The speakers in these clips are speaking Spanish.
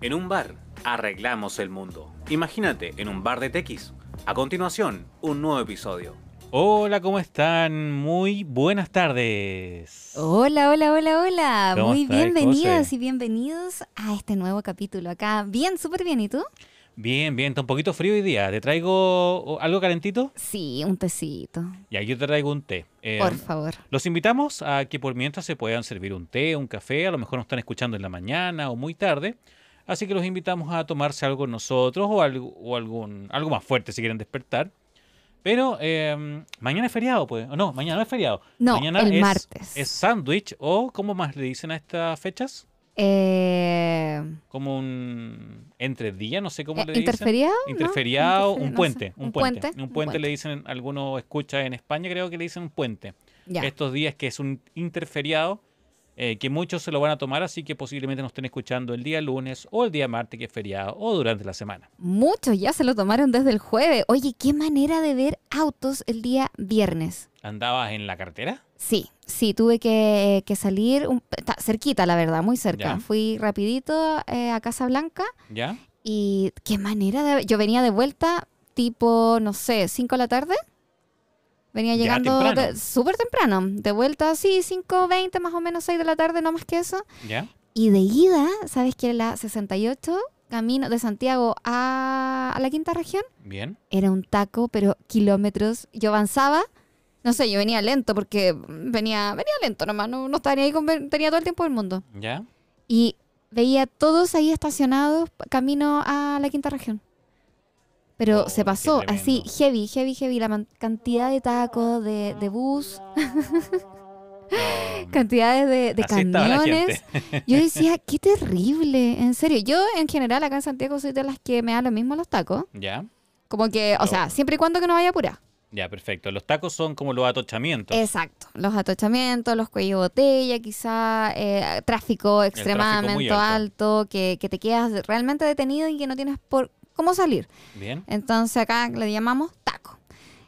En un bar, arreglamos el mundo. Imagínate, en un bar de tequis. A continuación, un nuevo episodio. Hola, ¿cómo están? Muy buenas tardes. Hola, hola, hola, hola. ¿Cómo Muy estáis, bienvenidas José? y bienvenidos a este nuevo capítulo acá. Bien, súper bien. ¿Y tú? Bien, bien, está un poquito frío hoy día. ¿Te traigo algo calentito? Sí, un tecito. Ya, yo te traigo un té. Eh, Por favor. Los invitamos a que por mientras se puedan servir un té, un café, a lo mejor nos están escuchando en la mañana o muy tarde. Así que los invitamos a tomarse algo nosotros o algo, o algún, algo más fuerte si quieren despertar. Pero eh, mañana es feriado, pues. O no, mañana no es feriado. No, mañana el es, martes. Es sándwich o, ¿cómo más le dicen a estas fechas? Eh, Como un entre día, no sé cómo eh, le dicen. ¿Interferiado? Interferiado, Interferia- un no puente, sé. un puente. Un puente le dicen, algunos escucha en España, creo que le dicen un puente. Ya. Estos días que es un interferiado, eh, que muchos se lo van a tomar, así que posiblemente nos estén escuchando el día lunes o el día martes, que es feriado, o durante la semana. Muchos ya se lo tomaron desde el jueves. Oye, qué manera de ver autos el día viernes. ¿Andabas en la cartera? Sí, sí, tuve que, que salir un- está cerquita, la verdad, muy cerca. Ya. Fui rapidito eh, a Casa Blanca ¿Ya? y qué manera de... Yo venía de vuelta tipo, no sé, 5 de la tarde. Venía llegando temprano. súper temprano. De vuelta, sí, 5.20 más o menos, 6 de la tarde, no más que eso. ¿Ya? Y de ida, ¿sabes qué? La 68, camino de Santiago a, a la quinta región, ¿Bien? era un taco, pero kilómetros. Yo avanzaba, no sé, yo venía lento porque venía, venía lento nomás, no, no estaba ni ahí, con, tenía todo el tiempo del mundo. ¿Ya? Y veía todos ahí estacionados camino a la quinta región. Pero Oh, se pasó así, heavy, heavy, heavy, la cantidad de tacos, de, de bus, No, cantidades de, de camiones. Yo decía, qué terrible, en serio. Yo en general acá en Santiago soy de las que me da lo mismo los tacos. ¿Ya? Como que, o Oh. sea, siempre y cuando que no vaya apurada. Ya, perfecto. Los tacos son como los atochamientos. Exacto. Los atochamientos, los cuellos de botella, quizá eh, tráfico extremadamente alto, que, que te quedas realmente detenido y que no tienes por cómo salir. Bien. Entonces acá le llamamos taco.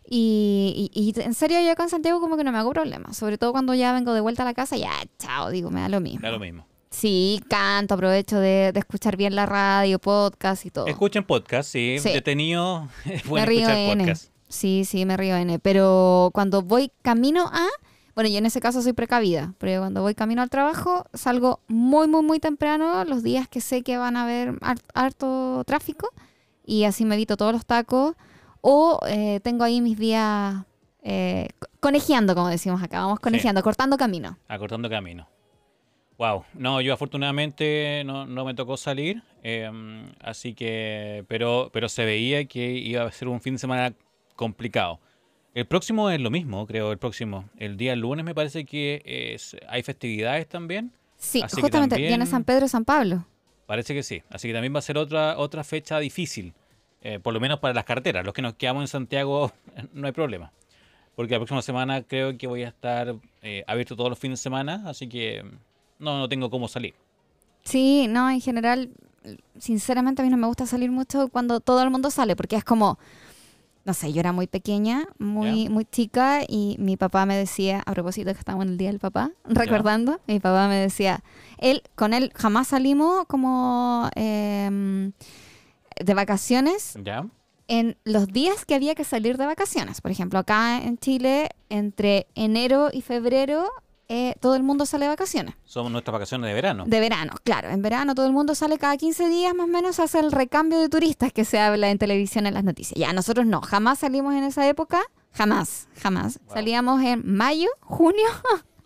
Y, y- y en serio yo acá en Santiago como que no me hago problema. Sobre todo cuando ya vengo de vuelta a la casa, ya, chao, digo, me da lo mismo. Da lo mismo. Sí, canto, aprovecho de, de escuchar bien la radio, podcast y todo. Escuchen podcast, sí. Sí. Detenido. Es bueno me río escuchar N. podcast. Sí, sí, me río N. Pero cuando voy camino a... Bueno, yo en ese caso soy precavida, pero cuando voy camino al trabajo salgo muy, muy, muy temprano los días que sé que van a haber har- harto tráfico y así me evito todos los tacos o eh, tengo ahí mis días eh, co- conejeando, como decimos acá, vamos conejeando, cortando camino. Acortando camino. Wow. No, yo afortunadamente no, no me tocó salir. eh, así que. Pero, pero se veía que iba a ser un fin de semana complicado. El próximo es lo mismo, creo. El próximo. El día lunes me parece que es, hay festividades también. Sí, justamente también- viene San Pedro y San Pablo. Parece que sí. Así que también va a ser otra, otra fecha difícil. eh, por lo menos para las carreteras. Los que nos quedamos en Santiago no hay problema. Porque la próxima semana creo que voy a estar eh, abierto todos los fines de semana. Así que no, no tengo cómo salir. Sí, no, en general, sinceramente a mí no me gusta salir mucho cuando todo el mundo sale, porque es como, no sé, yo era muy pequeña, muy, muy chica, y mi papá me decía, a propósito que estamos en el Día del Papá, recordando, mi papá me decía, él, con él jamás salimos como em, de vacaciones ¿Ya? en los días que había que salir de vacaciones. Por ejemplo, acá en Chile, entre enero y febrero, eh, todo el mundo sale de vacaciones. Son nuestras vacaciones de verano. De verano, claro. En verano todo el mundo sale cada 15 días más o menos, hace el recambio de turistas que se habla en televisión en las noticias. Ya, nosotros no, jamás salimos en esa época, jamás, jamás. Wow. Salíamos en mayo, junio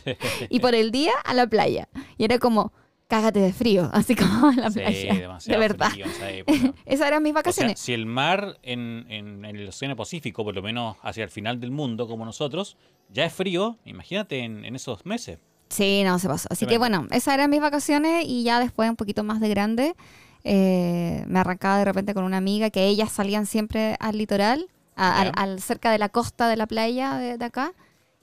y por el día a la playa. Y era como, cágate de frío, así como a la Sí, playa. demasiado de verdad. frío en esa época. Esas eran mis O sea, vacaciones. si el mar en, en- en el Océano Pacífico, por lo menos hacia el final del mundo, como nosotros, ya es frío, imagínate en, en esos meses. Sí, no, se pasó. Así que bueno, esas eran mis vacaciones y ya después, un poquito más de grande, eh, me arrancaba de repente con una amiga que ellas salían siempre al litoral, a- al, al- cerca de la costa de la playa de, de acá.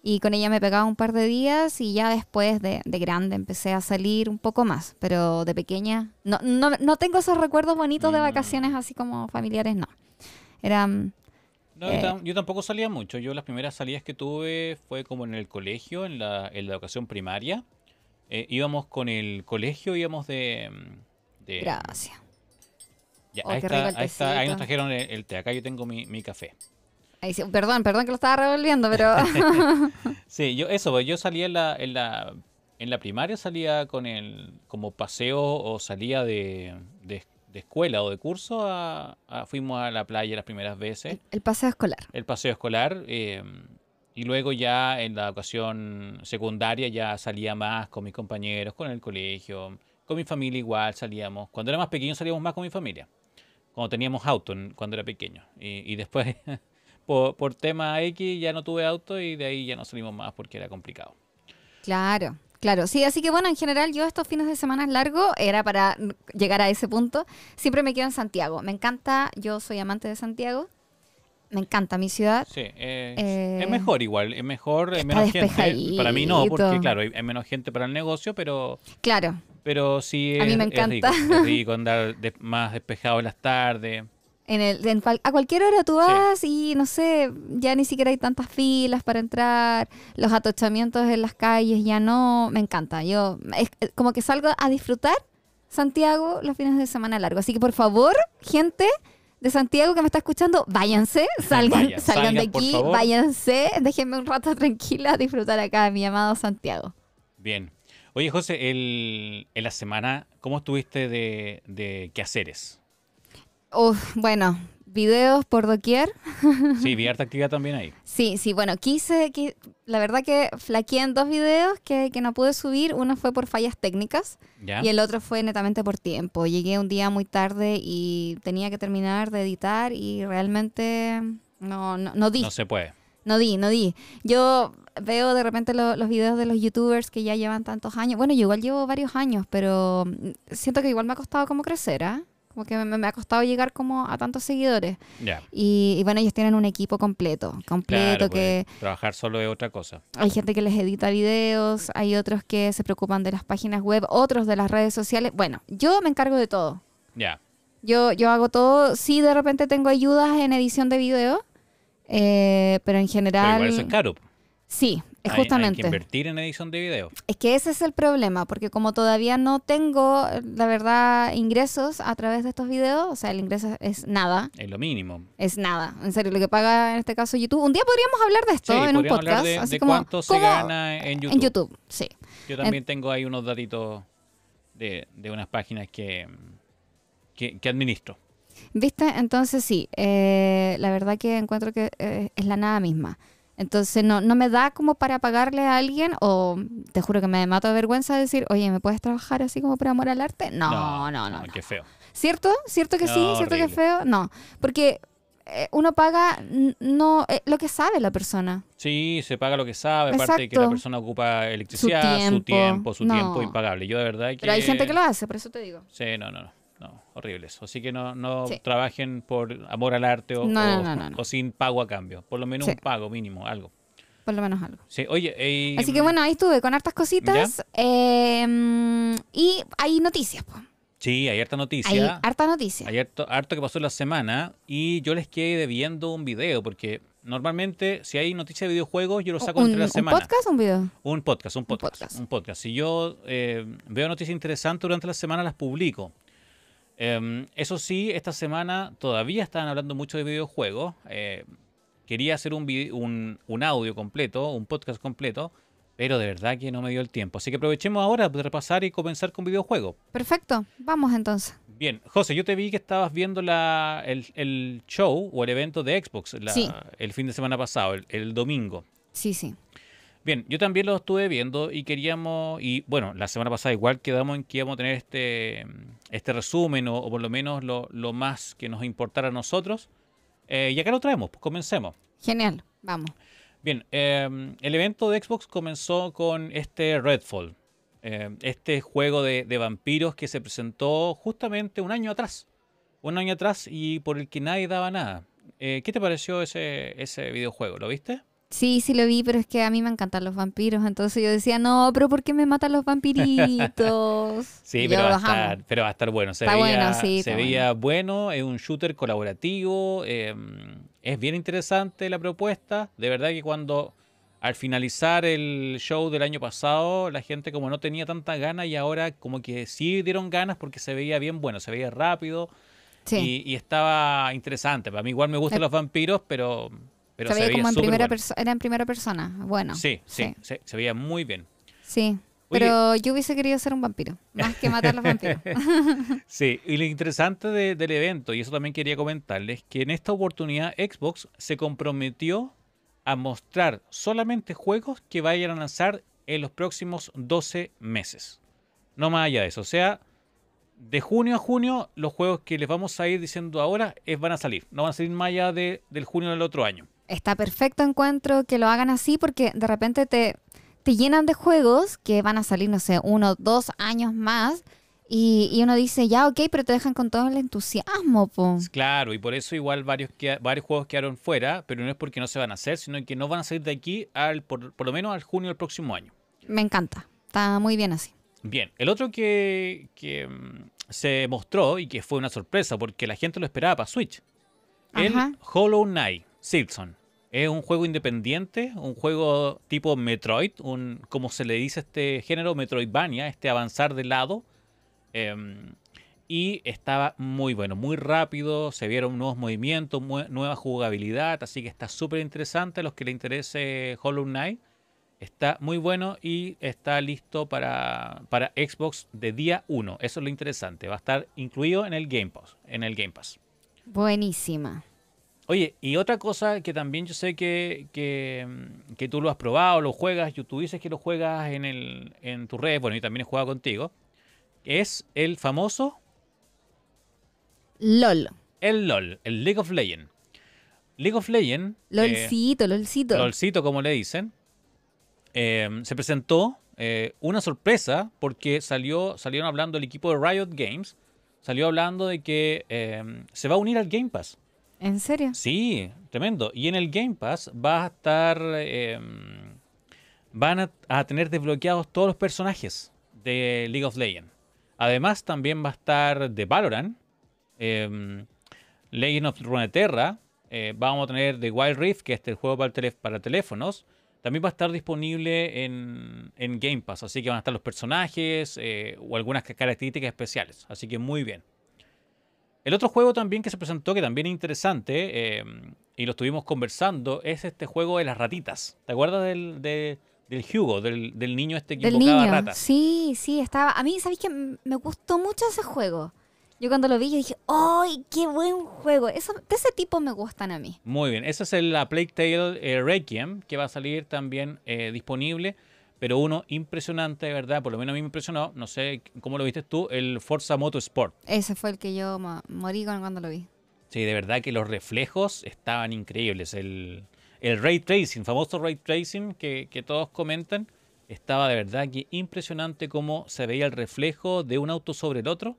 Y con ella me pegaba un par de días y ya después de, de grande empecé a salir un poco más. Pero de pequeña no, no, no tengo esos recuerdos bonitos de Mm. vacaciones así como familiares, no. Eran... No, yo, Eh. yo tampoco salía mucho. Yo las primeras salidas que tuve fue como en el colegio, en la, en la educación primaria. Eh, íbamos con el colegio, íbamos de... de Gracias. Ya, Oh, ahí, está, ahí, está, ahí nos trajeron el, el té. Acá yo tengo mi, mi café. Ahí sí, perdón, perdón que lo estaba revolviendo, pero Sí, yo eso, pues, yo salía en la, en la, en la primaria, salía con el, como paseo o salía de, de, de escuela o de curso, a- a- fuimos a la playa las primeras veces, el paseo escolar. el paseo escolar, eh, y luego ya en la ocasión secundaria ya salía más con mis compañeros, con el colegio, con mi familia igual salíamos. Cuando era más pequeño salíamos más con mi familia, cuando teníamos auto cuando era pequeño. Y, y después, por, por tema X, ya no tuve auto y de ahí ya no salimos más porque era complicado. Claro, claro. Sí, así que bueno, en general yo estos fines de semana largos era para llegar a ese punto. Siempre me quedo en Santiago. Me encanta, yo soy amante de Santiago. Me encanta mi ciudad. Sí, es, Eh, es mejor igual, es mejor, es menos gente. Para mí no, porque claro, hay, menos gente para el negocio, pero, Claro, pero sí es, A mí me es rico, encanta. es rico andar de- más despejado en las tardes. En el, en cual- a cualquier hora tú Sí. vas y no sé, ya ni siquiera hay tantas filas para entrar, los atochamientos en las calles ya no, me encanta. Yo es es como que salgo a disfrutar Santiago los fines de semana largo. Así que por favor, gente de Santiago que me está escuchando, váyanse, salgan, Vaya, salgan de salgan, aquí, váyanse, déjenme un rato tranquila a disfrutar acá de mi amado Santiago. Bien. Oye, José, el, en la semana, ¿cómo estuviste de, de quehaceres? Uf, bueno, videos por doquier. Sí, vi harta actividad también ahí. Sí, sí, bueno, quise, que la verdad que flaqueé en dos videos que, que no pude subir. Uno fue por fallas técnicas ¿Ya? y el otro fue netamente por tiempo. Llegué un día muy tarde y tenía que terminar de editar y realmente no, no, no di, No se puede. no di, no di. Yo veo de repente lo- los videos de los youtubers que ya llevan tantos años. Bueno, yo igual llevo varios años, pero siento que igual me ha costado como crecer, ¿ah? Como que me, me ha costado llegar como a tantos seguidores. Ya. Y, y bueno, ellos tienen un equipo completo, completo Claro, que... pues, trabajar solo es otra cosa. Hay gente que les edita videos, hay otros que se preocupan de las páginas web, otros de las redes sociales. Bueno, yo me encargo de todo. Ya. Yo, yo hago todo. Sí, de repente tengo ayudas en edición de video, eh, pero en Pero general... igual eso es caro. Sí, es Hay- Hay, justamente. que invertir en edición de video. es que ese es el problema, porque como todavía no tengo, la verdad, ingresos a través de estos videos, o sea, el ingreso es nada. Es lo mínimo. Es nada, en serio, lo que paga en este caso YouTube. Un día podríamos hablar de esto Sí, en un podcast. de, así de como, cuánto se ¿cómo- gana en YouTube. En YouTube, sí. Yo también tengo ahí unos datitos de, de unas páginas que, que, que administro. ¿Viste? Entonces sí, eh, la verdad que encuentro que eh, es la nada misma. Entonces no, no me da como para pagarle a alguien o te juro que me mato de vergüenza decir, oye, ¿me puedes trabajar así como por amor al arte? No, no, no. no. Qué feo. ¿Cierto? ¿Cierto que sí? No, ¿Cierto que es horrible. feo? No, porque eh, uno paga no eh, lo que sabe la persona. Sí, se paga lo que sabe, aparte de que la persona ocupa electricidad, su tiempo. tiempo, su tiempo impagable. Yo de verdad que... Pero hay gente que lo hace, por eso te digo. Sí, no, no, no. No horrible eso. Así que no, no Sí. trabajen por amor al arte o, No, o- no, no, no, no. o sin pago a cambio. Por lo menos Sí. un pago mínimo, algo. Por lo menos algo. Sí, oye, eh, Así que bueno, ahí estuve con hartas cositas. eh, mm, y hay noticias, po. Sí, hay harta Hay noticia. harta noticia. Hay harto, harto que pasó la semana y yo les quedé debiendo un video porque normalmente si hay noticias de videojuegos yo lo saco ¿Un, entre la un semana. podcast o un video? Un podcast, un podcast, podcast. un podcast. Si yo eh, veo noticias interesantes durante la semana, las publico. Em, eso sí, esta semana todavía estaban hablando mucho de videojuegos. Eh, quería hacer un, vide- un, un audio completo, un podcast completo, pero de verdad que no me dio el tiempo. Así que aprovechemos ahora de repasar y comenzar con videojuegos. Perfecto, vamos entonces. Bien, José, yo te vi que estabas viendo la, el, el show o el evento de Xbox la- Sí. el fin de semana pasado, el- el domingo. Sí, sí. Bien, yo también lo estuve viendo y queríamos, y bueno, la semana pasada igual quedamos en que íbamos a tener este, este resumen o, o por lo menos lo, lo más que nos importara a nosotros. Eh, y acá lo traemos, pues comencemos. Genial, vamos. Bien, eh, el evento de Xbox comenzó con este Redfall, eh, este juego de, de vampiros que se presentó justamente un año atrás. Un año atrás y por el que nadie daba nada. Eh, ¿Qué te pareció ese, ese videojuego? ¿Lo viste? Sí, sí lo vi, pero es que a mí me encantan los vampiros, entonces yo decía, no, pero ¿por qué me matan los vampiritos? Sí, pero va, estar, pero va a estar bueno. Se Está veía, bueno, sí, se veía bueno. Es un shooter colaborativo. eh, es bien interesante la propuesta. De verdad que cuando al finalizar el show del año pasado, la gente como no tenía tanta ganas y ahora como que sí dieron ganas porque se veía bien bueno, se veía rápido. Sí. Y, y estaba interesante. Para mí igual me gustan Eh, los vampiros, pero, pero se se, veía como en primera bueno. era en primera persona. Bueno. Sí, sí, Se, se veía muy bien. Sí. Oye. Pero yo hubiese querido ser un vampiro, más que matar a los vampiros. Sí, y lo interesante de- del evento, y eso también quería comentarles, que en esta oportunidad Xbox se comprometió a mostrar solamente juegos que vayan a lanzar en los próximos 12 meses. No más allá de eso. O sea, de junio a junio, los juegos que les vamos a ir diciendo ahora es, van a salir. No van a salir más allá de- del junio del otro año. Está perfecto encuentro que lo hagan así porque de repente te, te llenan de juegos que van a salir, no sé, uno, dos años más. Y, y uno dice, ya, ok, pero te dejan con todo el entusiasmo, po. Claro, y por eso igual varios, varios juegos quedaron fuera, pero no es porque no se van a hacer, sino que no van a salir de aquí al, por, por lo menos al junio del próximo año. Me encanta. Está muy bien así. Bien, el otro que, que, mm, se mostró y que fue una sorpresa porque la gente lo esperaba para Switch. El Ajá. Hollow Knight Silksong. Es un juego independiente, un juego tipo Metroid, un como se le dice a este género Metroidvania, este avanzar de lado. Em, y estaba muy bueno, muy rápido, se vieron nuevos movimientos, nueva jugabilidad, así que está súper interesante a los que le interese Hollow Knight. Está muy bueno y está listo para, para Xbox de día 1. Eso es lo interesante. Va a estar incluido en el Game Pass. En el Game Pass. Buenísima. Oye, y otra cosa que también yo sé que, que, mm, que tú lo has probado, lo juegas, y tú dices que lo juegas en, el, en tu red, bueno, y también he jugado contigo, es el famoso, LOL. el LOL, el League of Legends. League of Legends, eh, LOLcito, LOLcito. LOLcito como le dicen, eh, se presentó eh, una sorpresa porque salió, salieron hablando el equipo de Riot Games, salió hablando de que eh, se va a unir al Game Pass. ¿En serio? Sí, tremendo. Y en el Game Pass va a estar. eh, van a, tener desbloqueados todos los personajes de League of Legends. Además, también va a estar de Valorant, eh, Legend of Runeterra. eh, vamos a tener The Wild Rift, que es el juego para, teléfonos. También va a estar disponible en, en Game Pass. Así que van a estar los personajes eh, o algunas ca- características especiales. Así que muy bien. El otro juego también que se presentó, que también es interesante, eh, y lo estuvimos conversando, es este juego de las ratitas. ¿Te acuerdas del, de- del Hugo, del, del niño este que Del invocaba niño. ratas? Sí, sí, estaba. A mí, ¿sabéis que Me gustó mucho ese juego. Yo cuando lo vi, yo dije, ¡ay, qué buen juego! Eso, de ese tipo me gustan a mí. Muy bien, ese es el A Plague Tale eh, Requiem, que va a salir también eh, disponible, pero uno impresionante, de verdad, por lo menos a mí me impresionó, no sé cómo lo viste tú, el Forza Motorsport. Ese fue el que yo mo- morí cuando lo vi. Sí, de verdad que los reflejos estaban increíbles. El, el ray tracing, famoso ray tracing que, que todos comentan, estaba de verdad que impresionante cómo se veía el reflejo de un auto sobre el otro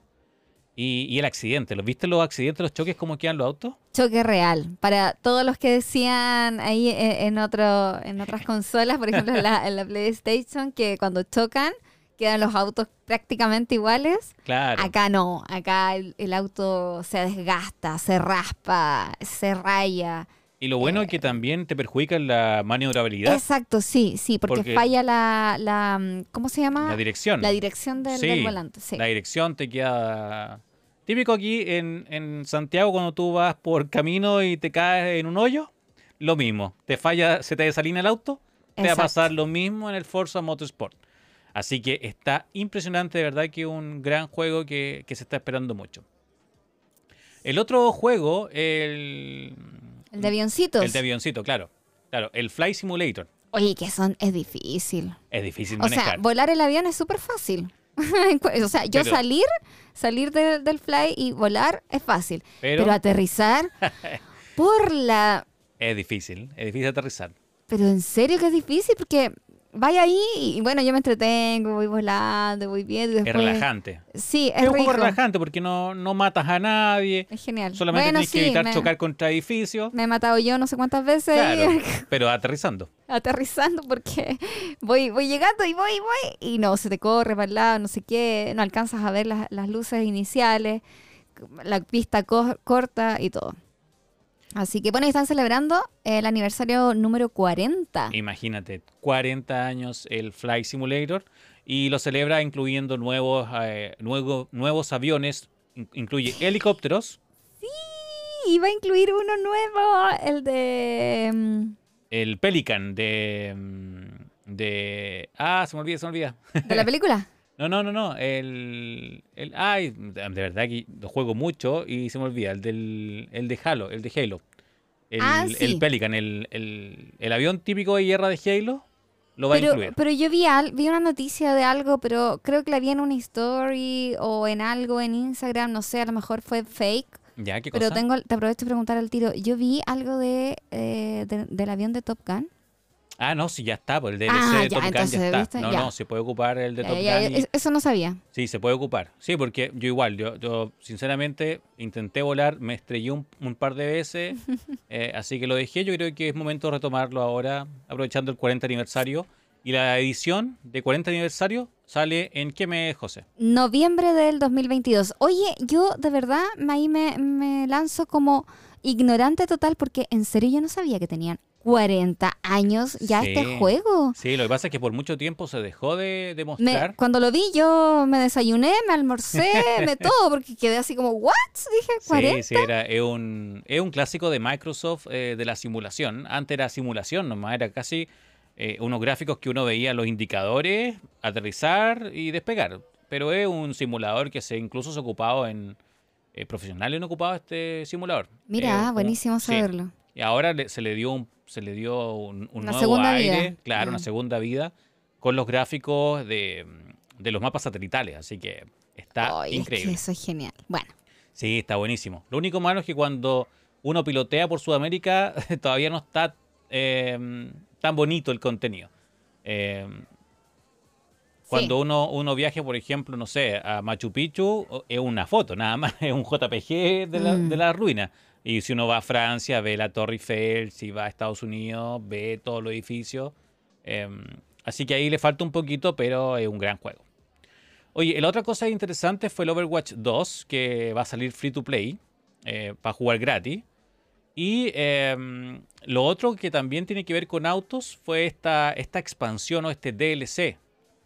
y, y el accidente. ¿Los viste los accidentes, los choques, cómo quedan los autos? Choque real. Para todos los que decían ahí eh, en, otro, en otras consolas, por ejemplo en la, en la PlayStation, que cuando chocan quedan los autos prácticamente iguales. Claro. Acá no, acá el, el auto se desgasta, se raspa, se raya. Y lo bueno es que también te perjudica la maniobrabilidad, Exacto, sí, sí, porque, Porque- falla la, la, mm, ¿cómo se llama? la dirección. La dirección del, Sí, del volante, sí. La dirección te queda... Típico aquí en, en Santiago cuando tú vas por camino y te caes en un hoyo, lo mismo. Te falla, se te desalina el auto, te va a pasar lo mismo en el Forza Motorsport. Así que está impresionante, de verdad que un gran juego que, que se está esperando mucho. El otro juego, el, El de avioncitos. el de avioncito, claro. Claro, el Fly Simulator. Oye, que son, es difícil. Es difícil O sea, manejar. volar el avión es súper fácil. o sea, yo Pero- salir, salir de- del fly y volar es fácil. Pero- Pero, aterrizar por la... es difícil, es difícil aterrizar. Pero en serio que es difícil porque vaya ahí y bueno, yo me entretengo, voy volando, voy viendo y Es después... relajante. Sí, es, Es un rico. juego relajante porque no, no matas a nadie, Es genial. solamente bueno, tienes que evitar me, chocar contra edificios. me he matado yo no sé cuántas veces Claro, pero aterrizando. aterrizando porque voy, voy llegando y voy, voy y no, se te corre para el lado, no sé qué, no alcanzas a ver las, las luces iniciales, la pista co- corta y todo. Así que bueno, están celebrando el aniversario número 40. Imagínate, 40 años el Flight Simulator y lo celebra incluyendo nuevos, eh, nuevo- nuevos aviones, in- incluye helicópteros, iba a incluir uno nuevo, el de... mm, El Pelican de. mm, de. Ah, se me olvida, se me olvida. ¿De la película? No, no, no, no. El. el ay, de verdad que lo juego mucho y se me olvida. El del. El de Halo, el de Halo. El, Ah, el. Pelican, el, el, el avión típico de guerra de Halo, lo va a Pero, incluir. pero yo vi, al- vi una noticia de algo, pero creo que la vi en una story o en algo en Instagram, no sé, a lo mejor fue fake. ¿Ya? ¿Qué Pero cosa? tengo, te aprovecho de preguntar al tiro. Yo vi algo de, eh, de- del avión de Top Gun. Ah, no, sí, ya está. Por el DLC Ah, de ya, Top Gun ya está. ¿viste? No, Ya. no, se puede ocupar el de Ya, Top Gun. y- Eso no sabía. Sí, se puede ocupar. Sí, porque yo igual, yo, yo sinceramente intenté volar, me estrellé un, un par de veces, eh, así que lo dejé. Yo creo que es momento de retomarlo ahora, aprovechando el 40 aniversario. Y la edición de 40 aniversario sale en qué mes, José? Noviembre del 2022. Oye, yo de verdad ahí me, me lanzo como ignorante total porque en serio yo no sabía que tenían 40 años ya Sí. este juego. Sí, lo que pasa es que por mucho tiempo se dejó de, de Me- mostrar. cuando lo vi yo me desayuné, me almorcé, me todo, porque quedé así como, ¿what? Dije, 40. Sí, sí, era, es, un, es un clásico de Microsoft eh, de la simulación. Antes era simulación nomás, era casi eh, unos gráficos que uno veía los indicadores, aterrizar y despegar. Pero es un simulador que se incluso se ha ocupado en... eh, profesionales han ocupado este simulador. Mira, un- buenísimo sí. Y ahora le- se le dio un, se le dio un, un Una nuevo aire, vida. claro, una Mm. segunda vida con los gráficos de, de los mapas satelitales. Así que está es increíble. que eso es genial. Bueno, Sí, está buenísimo. Lo único malo es que cuando uno pilotea por Sudamérica todavía no está eh, tan bonito el contenido. Eh, cuando uno, uno viaje, por ejemplo, no sé, a Machu Picchu, es una foto, nada más, es un JPG de la, Mm. de la ruina. Y si uno va a Francia, ve la Torre Eiffel, si va a Estados Unidos, ve todos los edificios. Eh, así que ahí le falta un poquito, pero es un gran juego. Oye, la otra cosa interesante fue el Overwatch 2, que va a salir free to play, eh, para jugar gratis. Y em, lo otro que también tiene que ver con autos fue esta, esta expansión o este DLC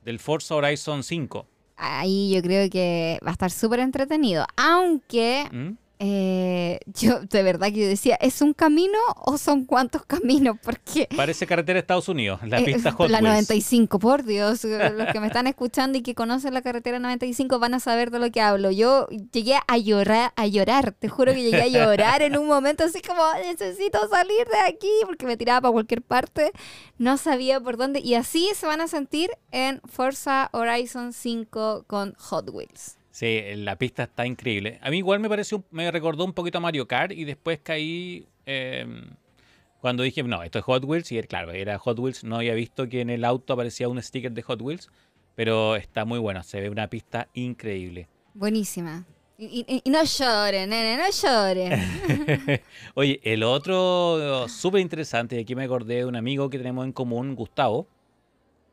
del Forza Horizon 5. ahí yo creo que va a estar súper entretenido. Aunque ¿Mm? Eh, yo de verdad que yo decía, ¿es un camino o son cuántos caminos? Porque Parece carretera de Estados Unidos, la eh, pista Hot la Wheels. 95, por Dios, los que me están escuchando y que conocen la carretera 95 van a saber de lo que hablo. Yo llegué a llorar, a llorar, te juro que llegué a llorar en un momento así como necesito salir de aquí porque me tiraba para cualquier parte, no sabía por dónde y así se van a sentir en Forza Horizon 5 con Hot Wheels. Sí, la pista está increíble. A mí igual me pareció, me recordó un poquito a Mario Kart y después caí em, cuando dije, no, esto es Hot Wheels y claro, era Hot Wheels. No había visto que en el auto aparecía un sticker de Hot Wheels, pero está muy bueno. Se ve una pista increíble. Buenísima. Y, y- y no lloren, nene, no lloren. Oye, el otro súper interesante, y aquí me acordé de un amigo que tenemos en común, Gustavo.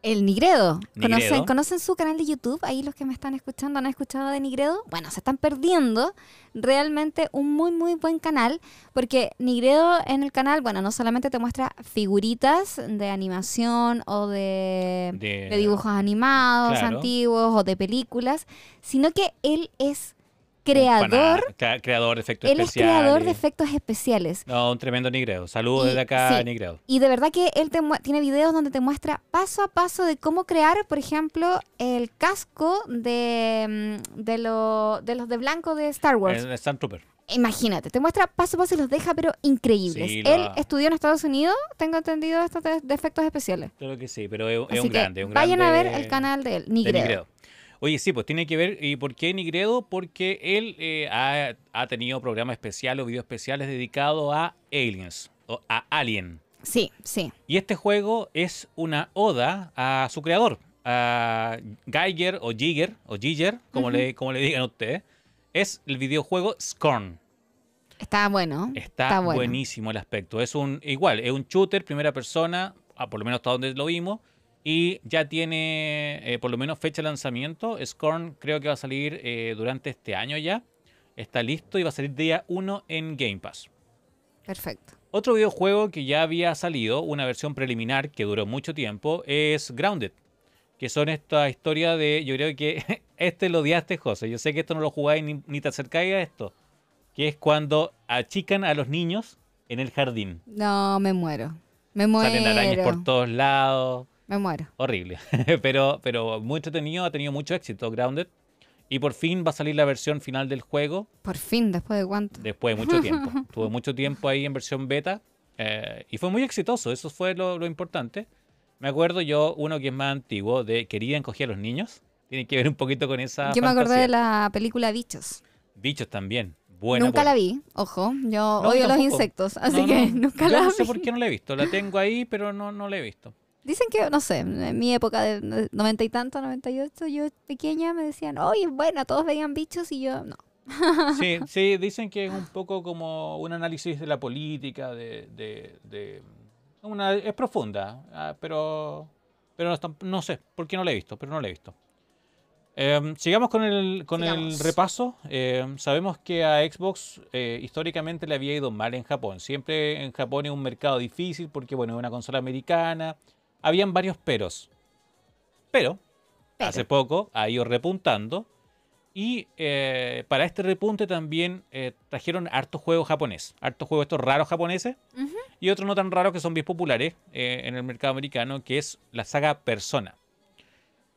El Nigredo. ¿Conocen, Nigredo. ¿Conocen su canal de YouTube? Ahí los que me están escuchando han escuchado de Nigredo. Bueno, se están perdiendo realmente un muy, muy buen canal. Porque Nigredo en el canal, bueno, no solamente te muestra figuritas de animación o de, De- de dibujos animados Claro. antiguos o de películas, sino que él es creador. pana- creador de efectos Él es especiales. creador de efectos especiales. No, un tremendo Nigredo. Saludos desde acá, sí. Nigredo. Y de verdad que él te tiene videos donde te muestra paso a paso de cómo crear, por ejemplo, el casco de, mm, de, lo- de los de blanco de Star Wars. El Star Trooper. Imagínate, te muestra paso a paso y los deja, pero increíbles. Sí, él estudió en Estados Unidos, tengo entendido, estos de, efectos especiales. Creo que sí, pero es, es un grande. un vayan a ver el canal de él. Nigredo. Oye, sí, pues tiene que ver. ¿Y por qué Nigredo? Porque él eh, ha, ha tenido programas especiales o videos especiales dedicados a aliens, o a Alien. Sí, sí. Y este juego es una oda a su creador, a Geiger o Giger, o Giger, como, le, como le digan ustedes. Es el videojuego Scorn. Está bueno. Está, bueno. buenísimo el aspecto. Es un igual, es un shooter primera persona, por lo menos hasta donde lo vimos, y ya tiene eh, por lo menos fecha de lanzamiento. Scorn creo que va a salir eh, durante este año ya. Está listo y va a salir día 1 en Game Pass. Perfecto. Otro videojuego que ya había salido, una versión preliminar que duró mucho tiempo, es Grounded. Que son esta historia de. Yo creo que este lo odiaste, José. Yo sé que esto no lo jugáis ni, ni te acercáis a esto. que es cuando achican a los niños en el jardín. No, me muero. Me muero. Salen arañas por todos lados. Me muero. Horrible. pero, pero muy entretenido, ha tenido mucho éxito Grounded. Y por fin va a salir la versión final del juego. Por fin, después de cuánto. Después de mucho tiempo. Tuvo mucho tiempo ahí en versión beta. eh, y fue muy exitoso, eso fue lo, lo importante. Me acuerdo yo, uno que es más antiguo, de Quería encoger a los niños. Tiene que ver un poquito con esa. Yo me acordé fantasía. de la película Bichos. Bichos también. Buena, nunca buena. la vi, ojo. Yo No, odio los tampoco. insectos, así No, que no, nunca yo la no vi. sé por qué no la he visto. La tengo ahí, pero no, no la he visto. Dicen que, no sé, en mi época de noventa y tanto, noventa y ocho, yo pequeña me decían, oye, buena, todos veían bichos y yo, no. Sí, sí, dicen que es un poco como un análisis de la política, de... de- de- una, es profunda, ah, pero, pero no, no sé, por qué no la he visto, pero no la he visto. Em, sigamos con el, con el repaso. Em, sabemos que a Xbox eh, históricamente le había ido mal en Japón. Siempre en Japón es un mercado difícil porque, bueno, es una consola americana. Habían varios peros. Pero, Pero. hace poco ha ido repuntando. Y eh, para este repunte también eh, trajeron hartos juegos japonés. Hartos juegos estos raros japoneses. Y otros no tan raros que son bien populares eh, en el mercado americano, que es la saga Persona.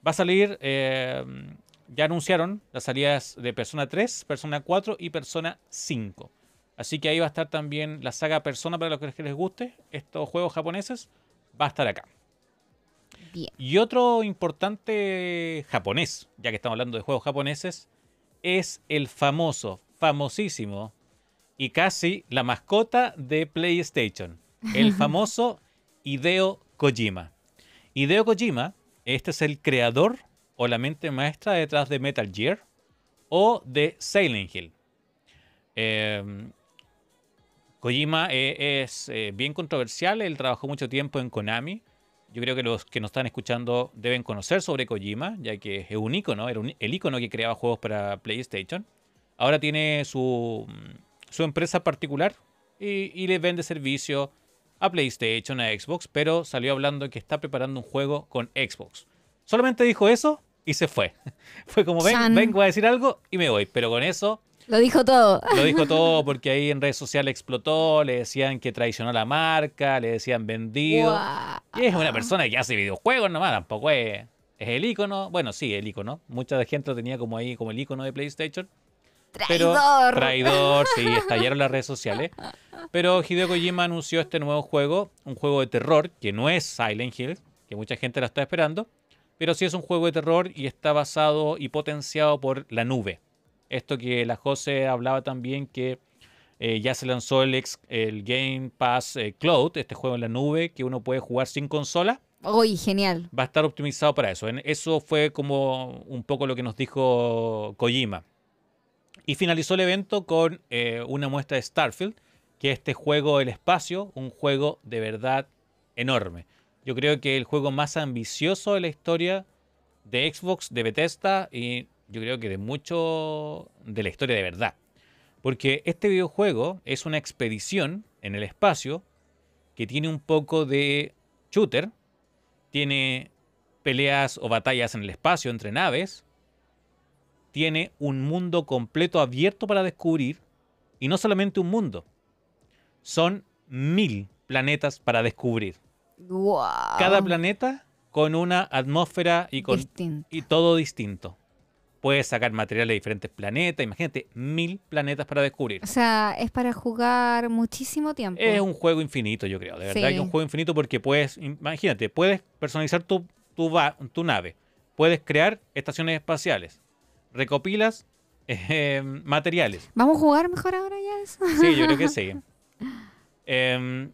Va a salir, ya anunciaron las salidas de Persona 3, Persona 4 y Persona 5. Así que ahí va a estar también la saga Persona para los que les guste. Estos juegos japoneses va a estar acá. Bien. Y otro importante japonés, ya que estamos hablando de juegos japoneses, es el famoso, famosísimo y casi la mascota de PlayStation, el famoso Hideo Kojima. Hideo Kojima, este es el creador o la mente maestra detrás de Metal Gear o de Silent Hill. Eh, Kojima eh, es eh, bien controversial, él trabajó mucho tiempo en Konami. Yo creo que los que nos están escuchando deben conocer sobre Kojima, ya que es un icono, era un- el icono que creaba juegos para PlayStation. Ahora tiene su, su empresa particular y, y le vende servicio a PlayStation, a Xbox, pero salió hablando que está preparando un juego con Xbox. Solamente dijo eso y se fue. Fue como, ven, vengo a decir algo y me voy. Pero con eso Lo dijo todo. lo dijo todo porque ahí en redes sociales explotó, le decían que traicionó la marca, le decían vendido. Y es una persona que hace videojuegos nomás, tampoco es, es el icono. Bueno, sí, el icono. Mucha gente lo tenía como ahí, como el icono de PlayStation. Pero Traidor. traidor, sí, estallaron las redes sociales. Pero Hideo Kojima anunció este nuevo juego, un juego de terror, que no es Silent Hill, que mucha gente la está esperando, pero sí es un juego de terror y está basado y potenciado por la nube. Esto que la José hablaba también, que eh, ya se lanzó el, ex- el Game Pass eh, Cloud, este juego en la nube, que uno puede jugar sin consola Uy, genial. va a estar optimizado para eso. Eso fue como un poco lo que nos dijo Kojima. Y finalizó el evento con eh, una muestra de Starfield, que es este juego del espacio, un juego de verdad enorme. Yo creo que el juego más ambicioso de la historia de Xbox, de Bethesda y yo creo que de mucho de la historia de verdad. Porque este videojuego es una expedición en el espacio que tiene un poco de shooter, tiene peleas o batallas en el espacio entre naves, tiene un mundo completo abierto para descubrir, y no solamente un mundo, son mil planetas para descubrir. Guau. Cada planeta con una atmósfera y con Distinto. y todo distinto. Puedes sacar material de diferentes planetas, imagínate, mil planetas para descubrir. O sea, es para jugar muchísimo tiempo. Es un juego infinito, yo creo. De verdad Sí. que es un juego infinito porque puedes, imagínate, puedes personalizar tu, tu, va- tu nave. Puedes crear estaciones espaciales. Recopilas eh, materiales. ¿Vamos a jugar mejor ahora ya eso? Sí, yo creo que sí. Em,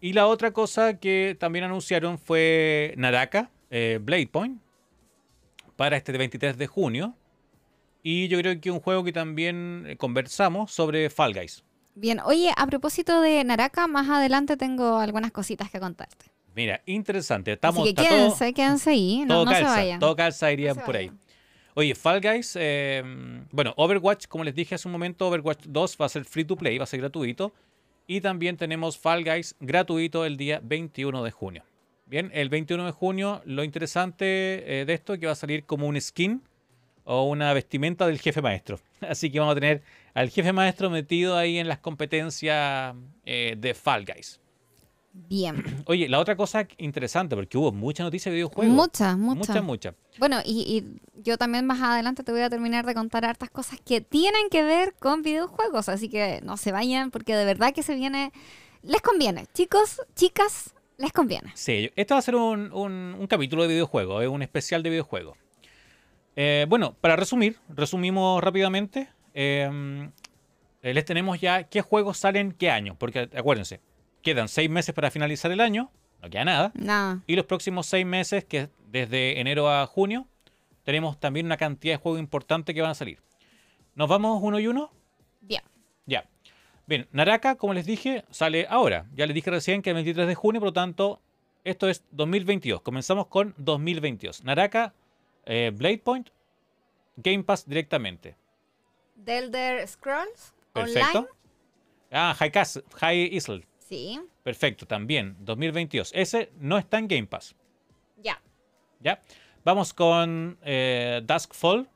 y la otra cosa que también anunciaron fue Naraka, eh, Blade Point, para este 23 de junio. Y yo creo que un juego que también eh, conversamos sobre Fall Guys. Bien, oye, a propósito de Naraka, más adelante tengo algunas cositas que contarte. Mira, interesante. Estamos, Así que todo- quédense, quédense ahí, no, todo no se calza, vayan. todo calza irían No por ahí. Oye, Fall Guys, eh, bueno, Overwatch, como les dije hace un momento, Overwatch 2 va a ser free to play, va a ser gratuito. Y también tenemos Fall Guys gratuito el día 21 de junio. Bien, el 21 de junio, lo interesante eh, de esto es que va a salir como un skin o una vestimenta del jefe maestro. Así que vamos a tener al jefe maestro metido ahí en las competencias eh, de Fall Guys. Bien. Oye, la otra cosa interesante, porque hubo mucha noticia de videojuegos. Muchas, muchas. Muchas, muchas. Bueno, y, y yo también más adelante te voy a terminar de contar hartas cosas que tienen que ver con videojuegos. Así que no se vayan, porque de verdad que se viene. Les conviene. Chicos, chicas, les conviene. Sí, esto va a ser un, un- un capítulo de videojuegos, es un especial de videojuegos. Eh, bueno, para resumir, resumimos rápidamente. eh, eh, les tenemos ya qué juegos salen qué año, porque acuérdense, quedan seis meses para finalizar el año, no queda nada. Nada. Y los próximos seis meses, que es desde enero a junio, tenemos también una cantidad de juegos importantes que van a salir. ¿Nos vamos uno y uno? Bien. Naraka, como les dije, sale ahora. Ya les dije recién que el 23 de junio, por lo tanto, esto es 2022. Comenzamos con 2022. Naraka, eh, Blade Point, Game Pass directamente. The Elder Scrolls Perfecto. Online. Ah, High, Castle, High Isle. Sí. Perfecto, también, 2022. Ese no está en Game Pass. Ya. ¿Ya? Vamos con eh, Duskfall,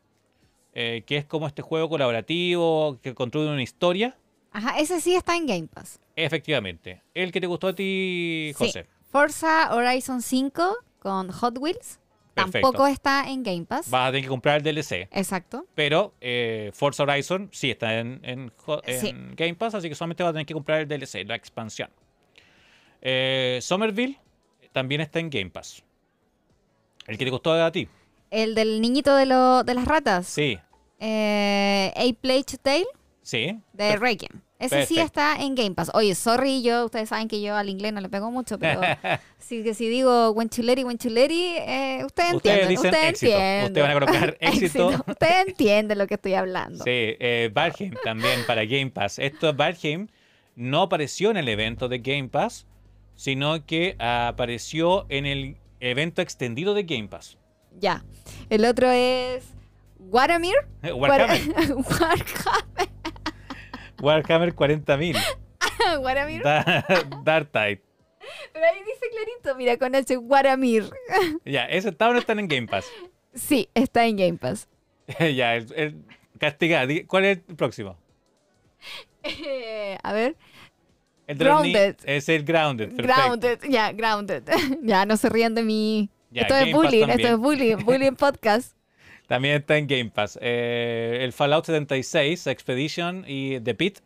eh, que es como este juego colaborativo que construye una historia. Ajá, ese sí está en Game Pass. Efectivamente. El que te gustó a ti, Sí. José. Forza Horizon 5 con Hot Wheels. Perfecto. Tampoco está en Game Pass. Vas a tener que comprar el DLC. Exacto. Pero eh, Forza Horizon sí está en, en jo- Sí. en Game Pass, así que solamente vas a tener que comprar el DLC, la expansión. Eh, Somerville también está en Game Pass. El que te gustó a ti. El del niñito de, lo- de las ratas. Sí, Eh, A Plague Tale sí. de Requiem. Ese sí está en Game Pass. Oye, sorry, yo, ustedes saben que yo al inglés no le pego mucho, pero si, que si digo Wenchuleri, Wenchuleri, eh, ustedes Ustedes entienden. Ustedes éxito. entienden. Ustedes van a colocar éxito. Ustedes entienden lo que estoy hablando. Sí, eh, Valheim también para Game Pass. Esto Valheim no apareció en el evento de Game Pass, sino que apareció en el evento extendido de Game Pass. Ya. El otro es Waramir. Warhammer, Warhammer. Warhammer 40.000. Waramir. Da- Dark Tide. Pero ahí dice clarito, mira, con H, Waramir. Ya, ¿ese está o no están en Game Pass? Sí, está en Game Pass. ya, el, el ¿Cuál es el próximo? Eh, a ver. El Grounded. Es el Grounded. Perfecto. Grounded, ya, Grounded. ya, no se rían de mí. Esto es bullying, esto es bullying, bullying podcast. También está en Game Pass. Eh, el Fallout 76, Expedition y The Pit.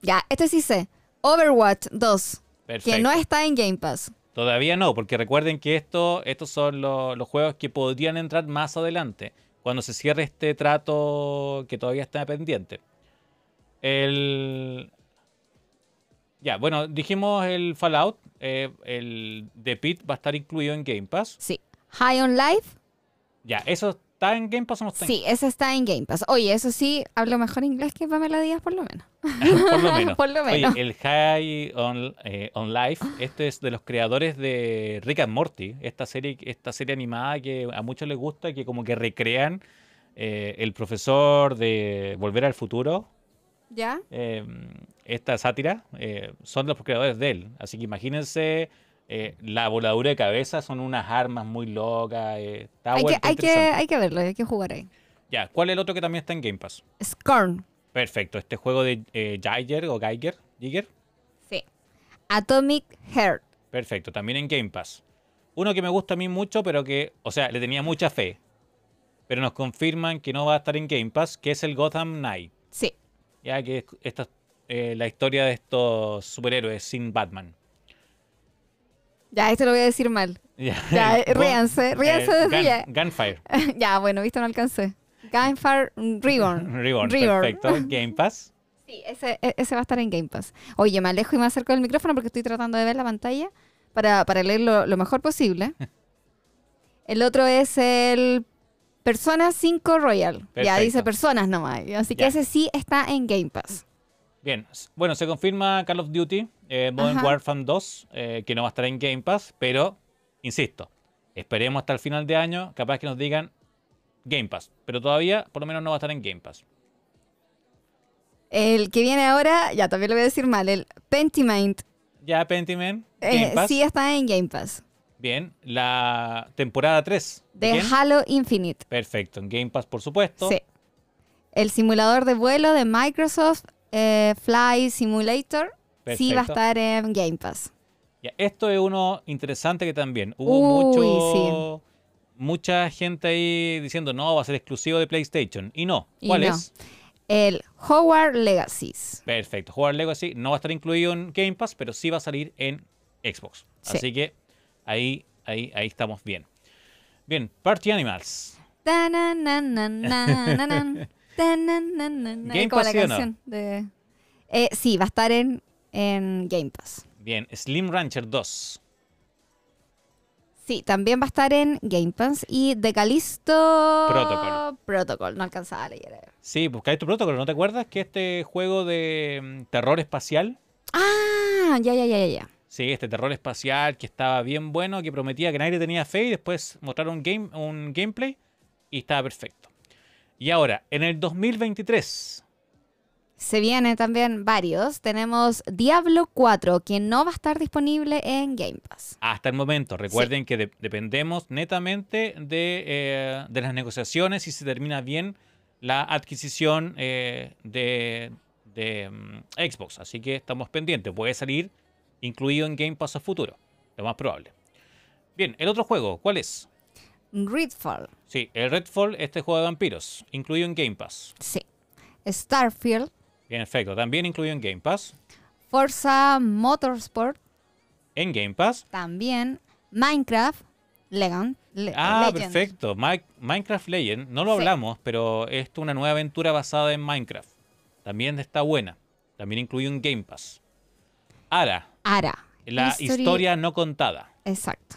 Ya, este sí sé. Overwatch 2, Perfecto. que no está en Game Pass. Todavía no, porque recuerden que esto, estos son lo- los juegos que podrían entrar más adelante, cuando se cierre este trato que todavía está pendiente. El... Ya, bueno, dijimos el Fallout, eh, el The Pit va a estar incluido en Game Pass. Sí. High on Life, Ya, ¿eso está en Game Pass o no está en sí, ese está en Game Pass. Oye, eso sí, hablo mejor inglés que Pamela Díaz, por lo menos. Por lo menos. Por lo menos. Oye, el High on, eh, on Life, este es de los creadores de Rick and Morty, esta serie, esta serie animada que a muchos les gusta, que como que recrean eh, el profesor de Volver al Futuro, ¿Ya? eh, esta sátira, son los creadores de él. Así que imagínense eh, la voladura de cabeza, son unas armas muy locas. eh, está Hay que, hay, que, hay que verlo, hay que jugar ahí. Ya, ¿cuál es el otro que también está en Game Pass? Scorn, Perfecto, este juego de eh, Geiger o Geiger, Giger. sí. Atomic Heart, Perfecto, también en Game Pass. Uno que me gusta a mí mucho, pero que, o sea, le tenía mucha fe. Pero nos confirman que no va a estar en Game Pass, que es el Gotham Knight. sí. Ya que es esta, eh, la historia de estos superhéroes sin Batman. Ya, este lo voy a decir mal. Ya, Ya, eh, ríanse, ríanse eh, desde Gun- ya. Gunfire. ya, bueno, viste, no alcancé. Gunfire Reborn. Reborn, Reborn. perfecto. Game Pass. Sí, ese, e- ese va a estar en Game Pass. Oye, me alejo y me acerco del micrófono porque estoy tratando de ver la pantalla para, para leer lo, mejor posible. El otro es el Persona 5 Royal. Ya dice personas nomás. Así que Ya. ese sí está en Game Pass. Bien, bueno, se confirma Call of Duty eh, Modern Ajá. Warfare 2, eh, que no va a estar en Game Pass, pero, insisto, esperemos hasta el final de año, capaz que nos digan Game Pass, pero todavía por lo menos no va a estar en Game Pass. El que viene ahora, ya también lo voy a decir mal, el Pentiment, Ya Pentiment, eh, sí está en Game Pass. Bien, la temporada 3. De? Halo Infinite. Perfecto, en Game Pass, por supuesto. Sí. El simulador de vuelo de Microsoft eh, Fly Simulator sí va a estar en Game Pass. Ya, esto es uno interesante que también hubo Uy, mucho, mucha gente ahí diciendo no, va a ser exclusivo de PlayStation. Y no. Y ¿Cuál no. es? El Howard Legacies. Perfecto. Jugar Legacy no va a estar incluido en Game Pass, pero sí va a salir en Xbox. Sí. Así que ahí, ahí, ahí estamos bien. Bien, Party Animals. Game Pass, la ¿sí o no? canción de... Eh, sí, va a estar en, en Game Pass. Bien, Slim Rancher 2. Sí, también va a estar en Game Pass. Y de Calisto... Protocol. Protocol, no alcanzaba a leer. Sí, buscáis tu protocolo. ¿No te acuerdas que este juego de mm, terror espacial? Ah, ya, ya, ya, ya, ya. Sí, este terror espacial que estaba bien bueno, que prometía que nadie tenía fe y después mostraron un, game, un gameplay y estaba perfecto. Y ahora, en el 2023, Se vienen también varios. Tenemos Diablo 4, que no va a estar disponible en Game Pass. hasta el momento, recuerden que de- dependemos netamente de, eh, de las negociaciones y si se termina bien la adquisición eh, de, de, mm, Xbox. Así que estamos pendientes. Puede salir incluido en Game Pass a futuro, lo más probable. Bien, el otro juego, ¿cuál es? Redfall, Sí, el Redfall, este juego de vampiros, incluido en Game Pass. sí. Starfield, Bien, perfecto. También incluido en Game Pass. Forza Motorsport, En Game Pass. también Minecraft, Legend. Le- Ah, Legend. perfecto. Mi- Minecraft Legend, no lo Sí. hablamos, pero es una nueva aventura basada en Minecraft. También está buena. También incluido en Game Pass. Ara, Ara. la History- historia no contada. Exacto.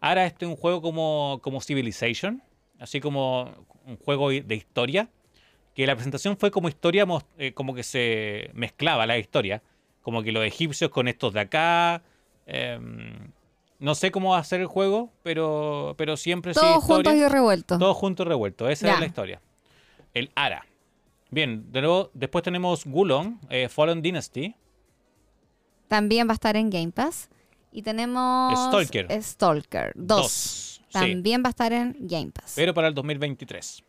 Ara este es un juego como, como Civilization, así como un juego de historia, que la presentación fue como historia, eh, como que se mezclaba la historia, como que los egipcios con estos de acá. em, no sé cómo va a ser el juego, pero, pero siempre sí Todos historia. juntos y revueltos. Todos juntos revueltos. Esa Ya. es la historia. El Ara. Bien, de nuevo, después tenemos Gulon, eh, Fallen Dynasty. También va a estar en Game Pass. Y tenemos Stalker. Stalker 2. Dos. Sí, También va a estar en Game Pass. pero para el 2023.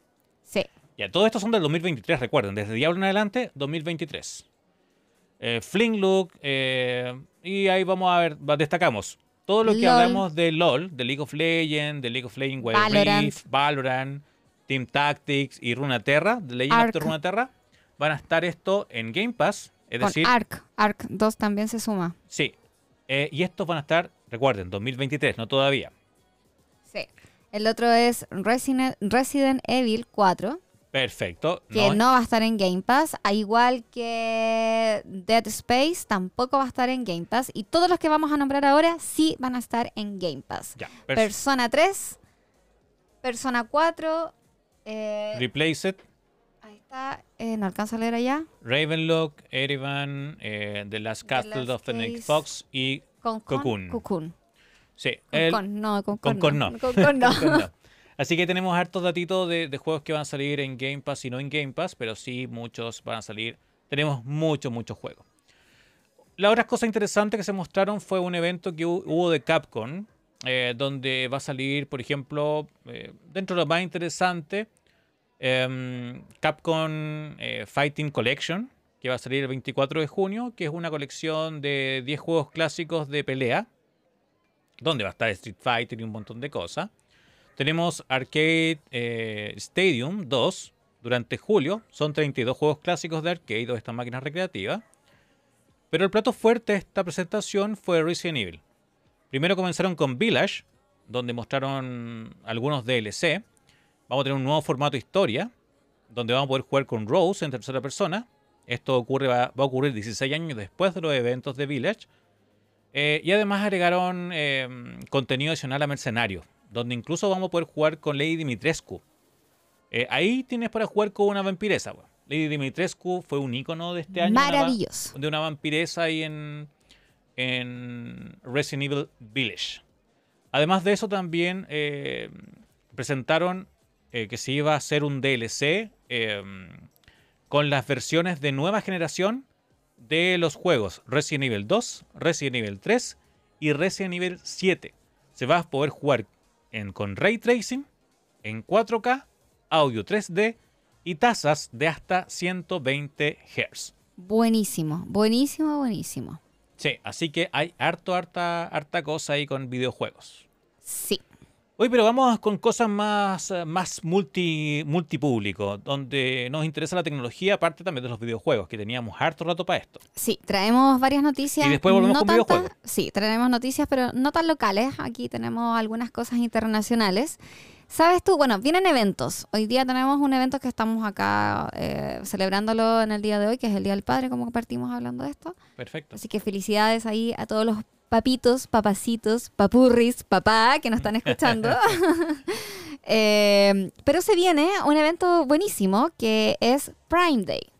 Sí. Ya, todos estos son del 2023, recuerden, desde Diablo en adelante, 2023. Eh, Fling Look, eh, y ahí vamos a ver, destacamos todo lo que LOL. hablamos de LOL, de League of Legends, de League of Legends, Wild Valorant. Valorant, Team Tactics y Runeterra, de Legend Ark. of Runeterra, van a estar esto en Game Pass, es Con decir, Ark. Ark 2 también se suma. sí, eh, y estos van a estar, recuerden, 2023, no todavía. Sí. El otro es Resident, Resident Evil 4, Perfecto. que no. va a estar en Game Pass, a igual que Dead Space tampoco va a estar en Game Pass, y todos los que vamos a nombrar ahora sí van a estar en Game Pass. Ya. Persona 3, Persona 4, eh, Replace It. Está, eh, no alcanzo a leer allá, Ravenlock, Erevan, eh, The Last The Castle Last of the Night. Fox y Cocoon. Cocoon. sí, Con el- con, no, con con con, no. no. Con con no. con no. Así que tenemos hartos datitos de, de juegos que van a salir en Game Pass y no en Game Pass, pero sí muchos van a salir. Tenemos muchos, muchos juegos. La otra cosa interesante que se mostraron fue un evento que hu- hubo de Capcom, eh, donde va a salir, por ejemplo, eh, dentro de lo más interesante, em, Capcom eh, Fighting Collection, que va a salir el 24 de junio, que es una colección de 10 juegos clásicos de pelea, donde va a estar Street Fighter y un montón de cosas. Tenemos Arcade eh, Stadium 2 durante julio. Son 32 juegos clásicos de arcade o estas máquinas recreativas. Pero el plato fuerte de esta presentación fue Resident Evil. Primero comenzaron con Village, donde mostraron algunos DLC. Vamos a tener un nuevo formato historia, donde vamos a poder jugar con Rose en tercera persona. Esto ocurre, va, va a ocurrir 16 años después de los eventos de Village. Eh, y además agregaron eh, contenido adicional a Mercenario, donde incluso vamos a poder jugar con Lady Dimitrescu. Eh, ahí tienes para jugar con una vampiresa. Lady Dimitrescu fue un icono de este año. una Maravilloso. de una vampiresa ahí en, en Resident Evil Village. Además de eso también eh, presentaron eh, que se iba a hacer un DLC eh, con las versiones de nueva generación de los juegos Resident Evil 2, Resident Evil 3 y Resident Evil 7. se va a poder jugar en, con ray tracing, en 4K, audio 3D y tasas de hasta 120 Hz. Buenísimo, buenísimo, buenísimo. Sí, así que hay harto, harta, harta cosa ahí con videojuegos. Sí. Oye, pero vamos con cosas más, eh, más multi, multipúblico, donde nos interesa la tecnología, aparte también de los videojuegos, que teníamos harto rato para esto. Sí, traemos varias noticias. Y después volvemos no con tantas- videojuegos. Sí, traemos noticias, pero no tan locales. Aquí tenemos algunas cosas internacionales. ¿Sabes tú? Bueno, vienen eventos. Hoy día tenemos un evento que estamos acá eh, celebrándolo en el día de hoy, que es el Día del Padre, como partimos hablando de esto. Perfecto. Así que felicidades ahí a todos los papitos, papacitos, papurris, papá que nos están escuchando. Eh, pero se viene un evento buenísimo que es Prime Day.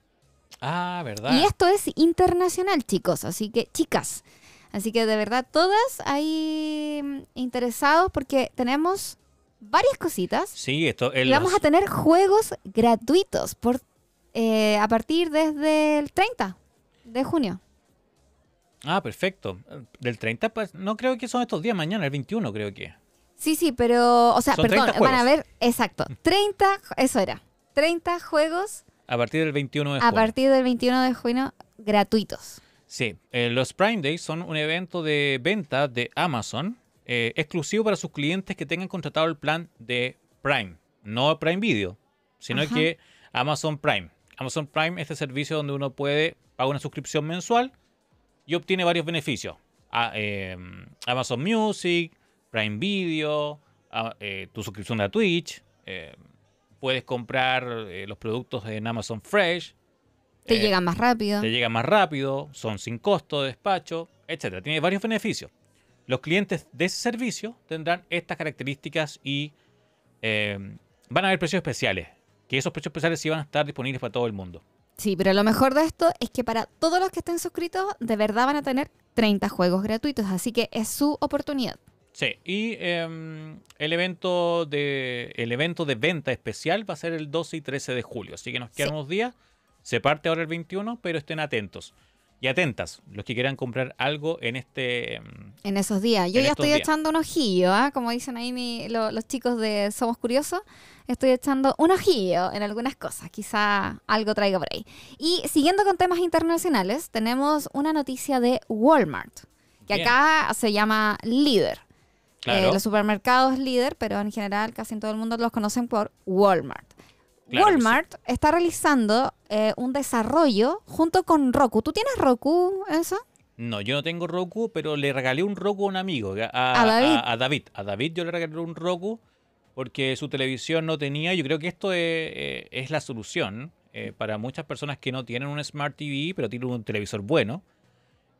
Ah, ¿verdad? Y esto es internacional, chicos. Así que, chicas. Así que de verdad, todas ahí mm, interesados porque tenemos varias cositas. Sí, esto Y el vamos a tener juegos gratuitos por, eh, a partir desde el 30 de junio. Ah, perfecto. Del 30, pues no creo que son estos días, mañana, el 21 creo que. Sí, sí, pero, o sea, Son perdón, 30 van a ver, exacto, 30, eso era, 30 juegos A partir del 21 de a junio. partir del 21 de junio gratuitos. Sí, eh, los Prime Days son un evento de venta de Amazon eh, exclusivo para sus clientes que tengan contratado el plan de Prime, no Prime Video, sino Ajá. que Amazon Prime. Amazon Prime es este servicio donde uno puede pagar una suscripción mensual y obtiene varios beneficios. A- eh, Amazon Music, Prime Video, a- eh, tu suscripción a Twitch, eh, puedes comprar eh, los productos en Amazon Fresh. Te eh, llega más rápido. te llega más rápido, son sin costo de despacho, etcétera. Tiene varios beneficios. Los clientes de ese servicio tendrán estas características y eh, van a haber precios especiales. Que esos precios especiales sí van a estar disponibles para todo el mundo. Sí, pero lo mejor de esto es que para todos los que estén suscritos, de verdad van a tener 30 juegos gratuitos, así que es su oportunidad. Sí, y eh, el, evento de, el evento de venta especial va a ser el 12 y 13 de julio. Así que nos quedan Sí. unos días. Se parte ahora el 21, pero estén atentos. Y atentas, los que quieran comprar algo en este... em, En esos días. Yo ya estoy días. echando un ojillo, ¿ah? como dicen ahí mi- lo- los chicos de Somos Curiosos. Estoy echando un ojillo en algunas cosas. Quizá algo traiga por ahí. Y siguiendo con temas internacionales, tenemos una noticia de Walmart, que Bien. acá se llama Líder. Claro. Eh, los supermercados líder, pero en general casi en todo el mundo los conocen por Walmart. Claro Walmart está realizando eh, un desarrollo junto con Roku. ¿Tú tienes Roku, eso? No, yo no tengo Roku, pero le regalé un Roku a un amigo, a, ¿A David? A, a David. A David yo le regalé un Roku porque su televisión no tenía. Yo creo que esto es, eh, es la solución eh, para muchas personas que no tienen un Smart TV, pero tienen un televisor bueno.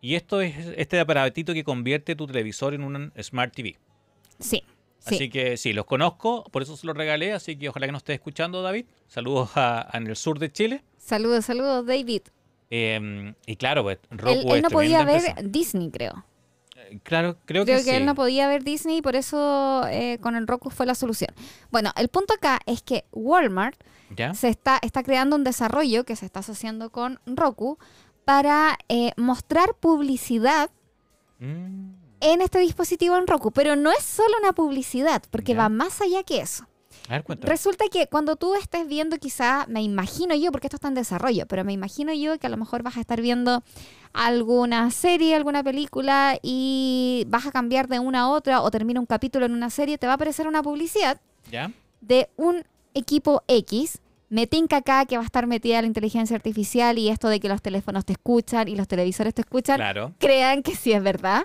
Y esto es este aparatito que convierte tu televisor en un Smart TV. Sí. Sí. Así que sí, los conozco, por eso se los regalé. Así que ojalá que nos esté escuchando, David. Saludos a, a en el sur de Chile. Saludos, saludos, David. Eh, y claro, pues Roku Él, él no podía ver empresa. Disney, creo. Eh, Claro, creo, Creo que, que, sí. él no podía ver Disney y por eso eh, con el Roku fue la solución. Bueno, el punto acá es que Walmart ¿Ya? se está, está creando un desarrollo que se está asociando con Roku para eh, mostrar publicidad Mm. En este dispositivo en Roku, pero no es solo una publicidad, porque Ya. va más allá que eso. A ver, cuéntame. Resulta que cuando tú estés viendo quizá, me imagino yo, porque esto está en desarrollo, pero me imagino yo que a lo mejor vas a estar viendo alguna serie, alguna película y vas a cambiar de una a otra o termina un capítulo en una serie, te va a aparecer una publicidad ¿Ya? de un equipo X. Me tinca acá que va a estar metida la inteligencia artificial y esto de que los teléfonos te escuchan y los televisores te escuchan Claro. crean que sí es verdad.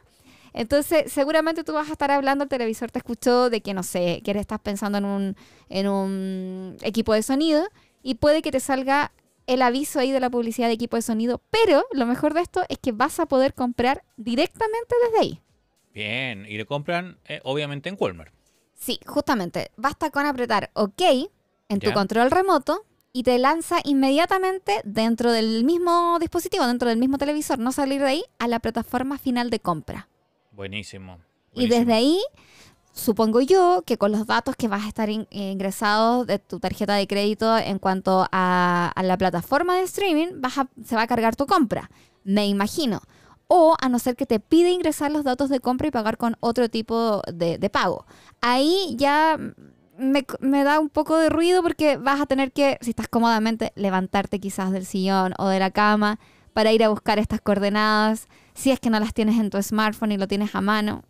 Entonces, seguramente tú vas a estar hablando, el televisor te escuchó de que, no sé, que estás pensando en un, en un equipo de sonido y puede que te salga el aviso ahí de la publicidad de equipo de sonido, pero lo mejor de esto es que vas a poder comprar directamente desde ahí. Bien. Y le compran, eh, obviamente, en Walmart. Sí, justamente, basta con apretar OK en tu Ya. control remoto y te lanza inmediatamente dentro del mismo dispositivo, dentro del mismo televisor, no salir de ahí, a la plataforma final de compra. Buenísimo. Y desde ahí, supongo yo que con los datos que vas a estar in- eh, ingresados de tu tarjeta de crédito en cuanto a, a la plataforma de streaming, vas a- se va a cargar tu compra. Me imagino. o a no ser que te pide ingresar los datos de compra y pagar con otro tipo de, de pago. Ahí ya me, me da un poco de ruido porque vas a tener que, si estás cómodamente, levantarte quizás del sillón o de la cama para ir a buscar estas coordenadas, si es que no las tienes en tu smartphone y lo tienes a mano.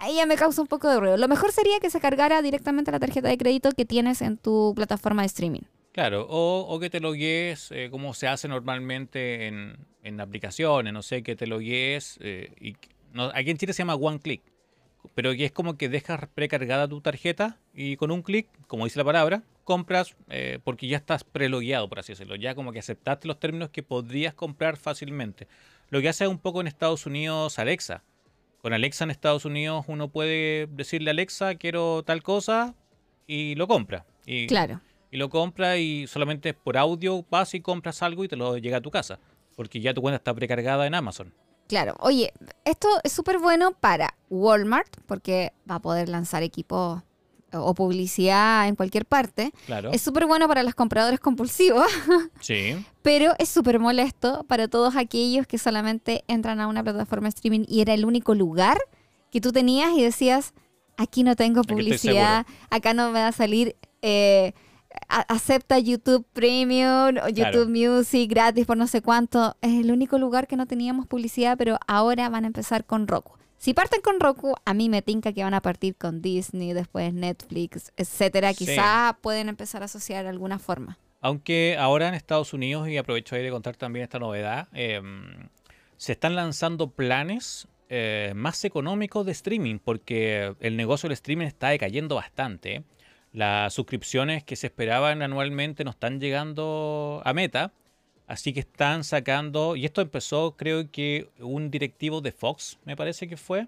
Ahí ya me causa un poco de ruido. Lo mejor sería que se cargara directamente la tarjeta de crédito que tienes en tu plataforma de streaming. Claro, o, o que te logues eh, como se hace normalmente en, en aplicaciones, no sé, que te logues eh, y aquí en Chile se llama One Click, pero que es como que dejas precargada tu tarjeta y con un clic, como dice la palabra, compras eh, porque ya estás prelogueado, por así decirlo, ya como que aceptaste los términos que podrías comprar fácilmente. Lo que hace un poco en Estados Unidos Alexa. Con Alexa en Estados Unidos uno puede decirle a Alexa quiero tal cosa y lo compra. Y, Claro. y lo compra y solamente por audio vas y compras algo y te lo llega a tu casa. Porque ya tu cuenta está precargada en Amazon. Claro, oye, esto es súper bueno para Walmart porque va a poder lanzar equipos o publicidad en cualquier parte. Claro. Es súper bueno para los compradores compulsivos, Sí. pero es súper molesto para todos aquellos que solamente entran a una plataforma de streaming y era el único lugar que tú tenías y decías, aquí no tengo publicidad, acá no me va a salir... eh, a- acepta YouTube Premium o Claro. YouTube Music gratis por no sé cuánto. Es el único lugar que no teníamos publicidad, pero ahora van a empezar con Roku. Si parten con Roku, a mí me tinca que van a partir con Disney, después Netflix, etcétera. Sí. Quizá pueden empezar a asociar de alguna forma. Aunque ahora en Estados Unidos, y aprovecho ahí de contar también esta novedad, eh, se están lanzando planes eh, más económicos de streaming, porque el negocio del streaming está decayendo bastante. Las suscripciones que se esperaban anualmente no están llegando a meta, así que están sacando, y esto empezó creo que un directivo de Fox, me parece que fue,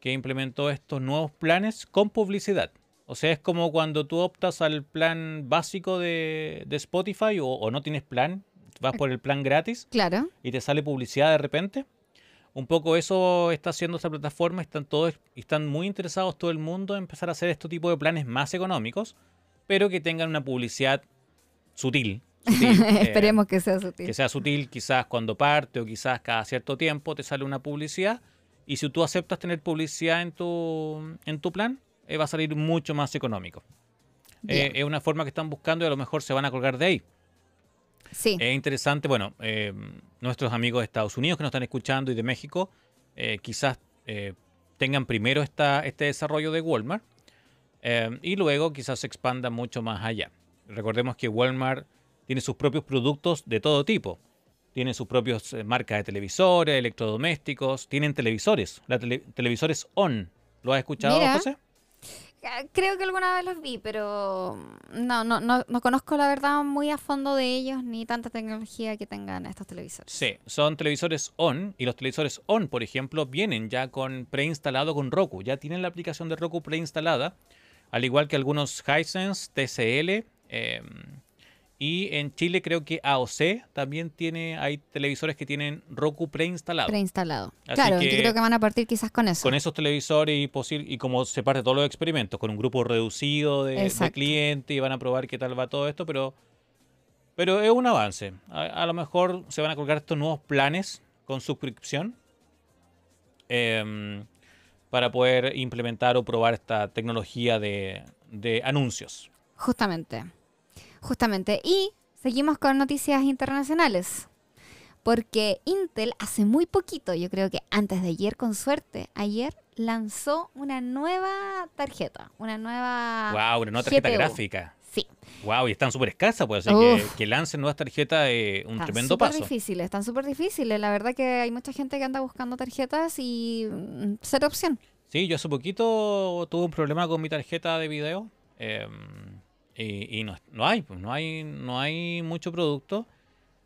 que implementó estos nuevos planes con publicidad. O sea, es como cuando tú optas al plan básico de, de Spotify o, o no tienes plan, vas por el plan gratis Claro. y te sale publicidad de repente. Un poco eso está haciendo esta plataforma, están todos, están muy interesados todo el mundo en empezar a hacer este tipo de planes más económicos, pero que tengan una publicidad sutil. Sutil, eh, Esperemos que sea sutil. que sea sutil quizás cuando parte o quizás cada cierto tiempo te sale una publicidad y si tú aceptas tener publicidad en tu, en tu plan, eh, va a salir mucho más económico. Eh, es una forma que están buscando y a lo mejor se van a colgar de ahí. Sí. Es interesante, bueno, nuestros amigos de Estados Unidos que nos están escuchando y de México, quizás tengan primero esta, este desarrollo de Walmart y luego quizás se expanda mucho más allá. Recordemos que Walmart tiene sus propios productos de todo tipo. Tiene sus propios eh, marcas de televisores, electrodomésticos, tienen televisores, la tele- televisores ON. ¿Lo has escuchado, Mira. José? Ah, Creo que alguna vez los vi, pero no, no, no, no conozco la verdad muy a fondo de ellos ni tanta tecnología que tengan estos televisores. Sí, son televisores ON y los televisores ON, por ejemplo, vienen ya con preinstalado con Roku, ya tienen la aplicación de Roku preinstalada, al igual que algunos Hisense, TCL eh, y en Chile creo que AOC también tiene, hay televisores que tienen Roku preinstalado. Preinstalado. Así claro, que- yo creo que van a partir quizás con eso. con esos televisores y, posi- y como se parte todos los experimentos, con un grupo reducido de, clientes y van a probar qué tal va todo esto, pero, pero es un avance. A, a lo mejor se van a colgar estos nuevos planes con suscripción em, para poder implementar o probar esta tecnología de, de anuncios. Justamente. Justamente. Y seguimos con noticias internacionales. Porque Intel hace muy poquito, yo creo que antes de ayer, con suerte, ayer lanzó una nueva tarjeta. Una nueva. wow, una nueva tarjeta GPU. gráfica. Sí. Wow, y están súper escasas, pues así que, que lancen nuevas tarjetas es un Están tremendo súper paso. difíciles, están súper difíciles. La verdad que hay mucha gente que anda buscando tarjetas y mm, cero opción. Sí, yo hace poquito tuve un problema con mi tarjeta de video eh, y, y no, no hay, pues no hay, no hay mucho producto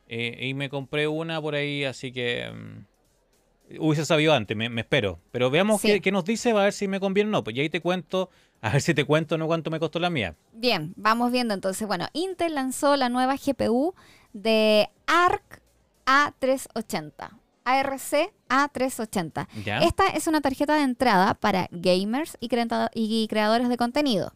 eh, y me compré una por ahí, así que mm, hubiese sabido antes, me, me espero. Pero veamos Sí. qué, qué nos dice, a ver si me conviene o no. Pues y ahí te cuento, a ver si te cuento no cuánto me costó la mía. Bien, vamos viendo entonces. Bueno, Intel lanzó la nueva GPU de ARC A380. ARC A380. ¿Ya? Esta es una tarjeta de entrada para gamers y, y creadores de contenido.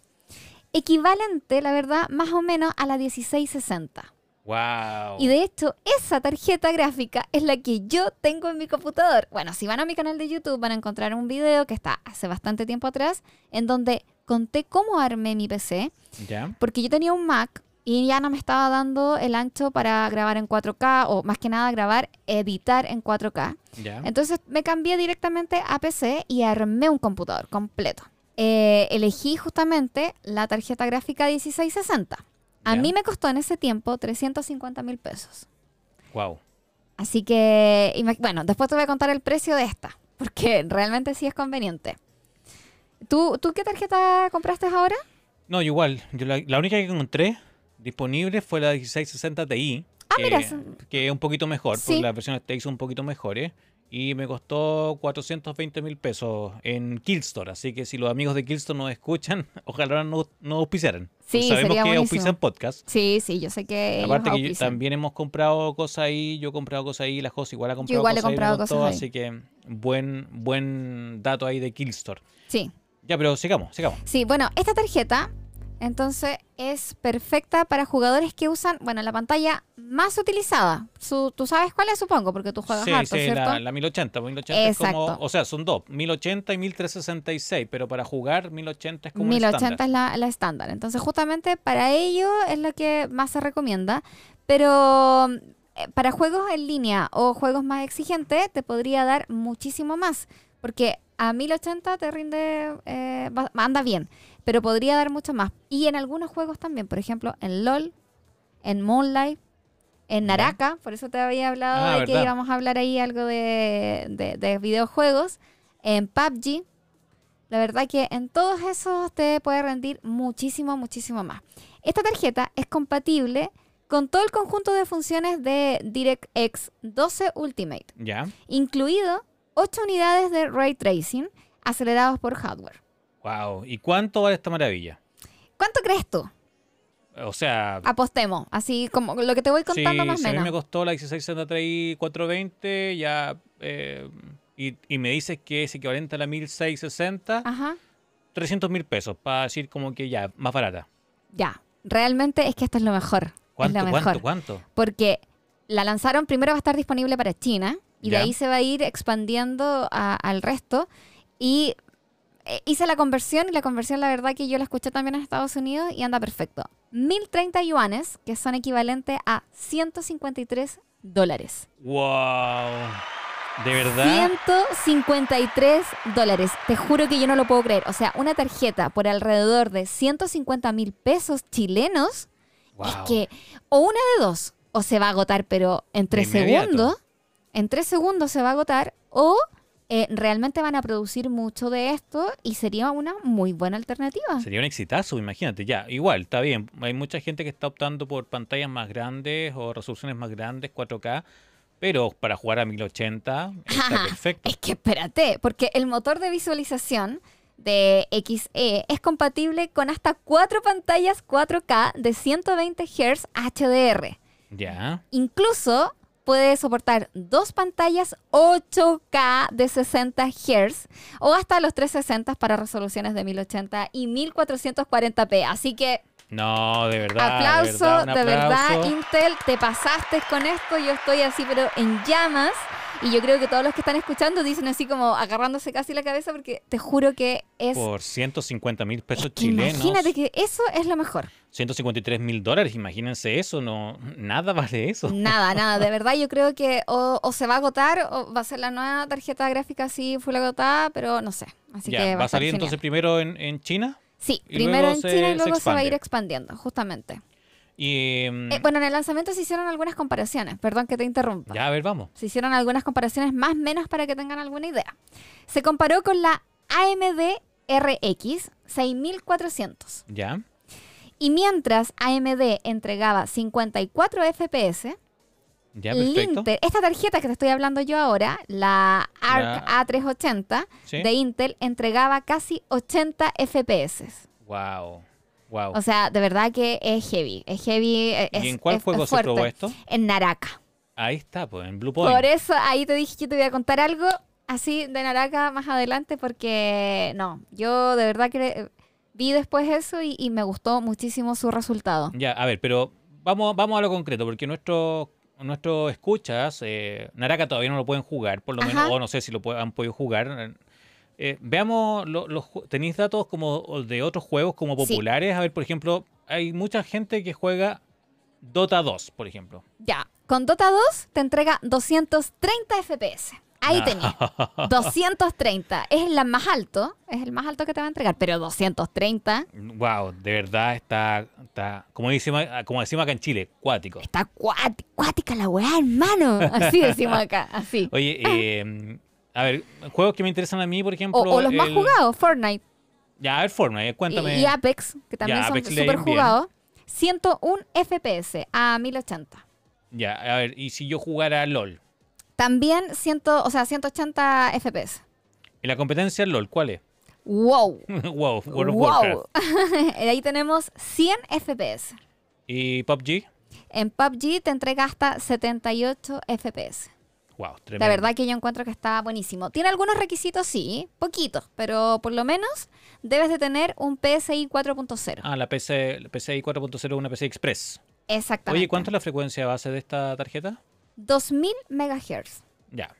Equivalente, la verdad, más o menos a la 1660. Wow. Y de hecho, esa tarjeta gráfica es la que yo tengo en mi computador. Bueno, si van a mi canal de YouTube van a encontrar un video que está hace bastante tiempo atrás, en donde conté cómo armé mi PC, ¿Ya? porque yo tenía un Mac y ya no me estaba dando el ancho para grabar en 4K o más que nada grabar, editar en 4K. ¿Ya? Entonces me cambié directamente a PC y armé un computador completo. Eh, elegí justamente la tarjeta gráfica 1660. A mí me costó en ese tiempo 350 mil pesos. Wow. Así que, bueno, después te voy a contar el precio de esta, porque realmente sí es conveniente. ¿Tú, ¿tú qué tarjeta compraste ahora? No, igual. Yo la, la única que encontré disponible fue la 1660 Ti. Ah, que, mira, que es un poquito mejor, Sí. porque las versiones TI son un poquito mejores. Y me costó 420 mil pesos en Killstore. Así que si los amigos de Killstore nos escuchan, ojalá no, no auspiciaran. Sí, Porque sabemos sería que auspician podcast. Sí, sí, yo sé que ellos Aparte que yo- también hemos comprado cosas ahí, yo he comprado cosas ahí, la José igual ha comprado igual he cosas ahí, me comprado gustó, cosas ahí. así que buen, buen dato ahí de Killstore. Sí, Ya, pero sigamos, sigamos. sí, bueno, esta tarjeta entonces es perfecta para jugadores que usan, bueno, la pantalla más utilizada. Su- Tú sabes cuál es, supongo, porque tú juegas Sí, harto, sí, ¿cierto? la, la 1080, 1080 es como, Exacto. o sea, son dos, 1080 y 1366, pero para jugar 1080 es como un 1080 estándar. es la, la estándar. Entonces, justamente para ello es lo que más se recomienda. Pero eh, para juegos en línea o juegos más exigentes, te podría dar muchísimo más. Porque a 1080 te rinde, eh, anda bien, pero podría dar mucho más. Y en algunos juegos también, por ejemplo, en LOL, en Moonlight, en. Naraka, por eso te había hablado Ah, de que íbamos a hablar ahí algo de, de- de videojuegos, en PUBG. La verdad que en todos esos te puede rendir muchísimo, muchísimo más. Esta tarjeta es compatible con todo el conjunto de funciones de DirectX 12 Ultimate, Ya, incluido 8 unidades de ray tracing acelerados por hardware. Wow. ¿Y cuánto vale esta maravilla? ¿Cuánto crees tú? O sea, Apostemos, así como lo que te voy contando más o si a mí me menos. costó la 1660 Ti 420, ya, eh, y, y me dices que es equivalente a la 1660, Ajá, 300 mil pesos, para decir como que ya, más barata. ya. Realmente es que esto es lo mejor. Es ¿Cuánto, lo mejor. cuánto, cuánto? porque la lanzaron, primero va a estar disponible para China y Ya. de ahí se va a ir expandiendo a- al resto. Y hice la conversión y la conversión la verdad que yo la escuché también en Estados Unidos y anda perfecto. 1030 yuanes, que son equivalentes a 153 dólares. Wow. ¿De verdad? 153 dólares. Te juro que yo no lo puedo creer. O sea, una tarjeta por alrededor de 150 mil pesos chilenos Wow. es que o una de dos, o se va a agotar, pero en tres segundos, en tres segundos se va a agotar, o eh, realmente van a producir mucho de esto y sería una muy buena alternativa. Sería un exitazo, imagínate. Ya, igual, está bien. Hay mucha gente que está optando por pantallas más grandes o resoluciones más grandes, 4K, pero para jugar a 1080 está perfecto. Es que espérate, porque el motor de visualización de XE es compatible con hasta cuatro pantallas 4K de 120 Hz HDR. Ya. Incluso puede soportar dos pantallas 8K de 60 Hz o hasta los 360 para resoluciones de 1080 y 1440p. Así que No, de verdad. aplauso, de verdad, aplauso. Intel, te pasaste con esto. Yo estoy así, pero en llamas. Y yo creo que todos los que están escuchando dicen así como agarrándose casi la cabeza porque te juro que es... Por 150 mil pesos es que chilenos. Imagínate que eso es lo mejor. 153 mil dólares, imagínense eso, no, nada vale eso. Nada, nada. De verdad, yo creo que o, o se va a agotar o va a ser la nueva tarjeta gráfica así full agotada, pero no sé. Así ya, que ¿va a salir genial. entonces primero en, en China? Sí, primero en se- China y luego se, va a ir expandiendo, justamente. Y mm, Eh, bueno, en el lanzamiento se hicieron algunas comparaciones. Perdón que te interrumpa. ya, a ver, vamos. Se hicieron algunas comparaciones más o menos para que tengan alguna idea. Se comparó con la AMD RX 6400. Ya, Y mientras AMD entregaba 54 FPS, ya, perfecto. Intel, esta tarjeta que te estoy hablando yo ahora, la ARC La- A380 Sí. de Intel, entregaba casi 80 FPS. Wow, wow. O sea, de verdad que es heavy. Es heavy. Es, ¿Y en cuál es- juego es se probó esto? En Naraka. Ahí está, pues, en Blue Point. Por eso ahí te dije que te voy a contar algo así de Naraka más adelante porque no, yo de verdad que vi después eso y, y me gustó muchísimo su resultado. Ya, a ver, pero vamos, vamos a lo concreto, porque nuestros nuestros escuchas, eh, Naraka todavía no lo pueden jugar, por lo Ajá. menos, o no sé si lo han podido jugar. Eh, veamos, lo- los ¿tenéis datos como de otros juegos como Sí. populares? A ver, por ejemplo, hay mucha gente que juega Dota 2, por ejemplo. Ya, con Dota 2 te entrega 230 FPS. Ahí Ah. tenés. 230. Es el más alto, es el más alto que te va a entregar, pero 230 Wow, de verdad está, está como, decimos, como decimos acá en Chile, cuático. está cuáti- cuática la weá, hermano. Así decimos acá, así. Oye, eh, a ver, juegos que me interesan a mí, por ejemplo. O, o los más jugados, Fortnite Ya, a ver, Fortnite, cuéntame. y, y Apex, que también Ya, son Apex bien. jugados. 101 FPS a 1080. Ya, a ver, y si yo jugara LOL. También 100, o sea, 180 FPS. ¿Y la competencia LOL cuál es? ¡Wow! wow, World of Warcraft. ¡Wow! Ahí tenemos 100 FPS. ¿Y PUBG? En PUBG te entrega hasta 78 FPS. Wow, La verdad que yo encuentro que está buenísimo. Tiene algunos requisitos, sí, poquitos, pero por lo menos debes de tener un PSI 4.0. Ah, la PC, la PCI 4.0 es una PC Express. Exactamente. Oye, ¿cuánto es la frecuencia base de esta tarjeta? 2000 MHz. Ya.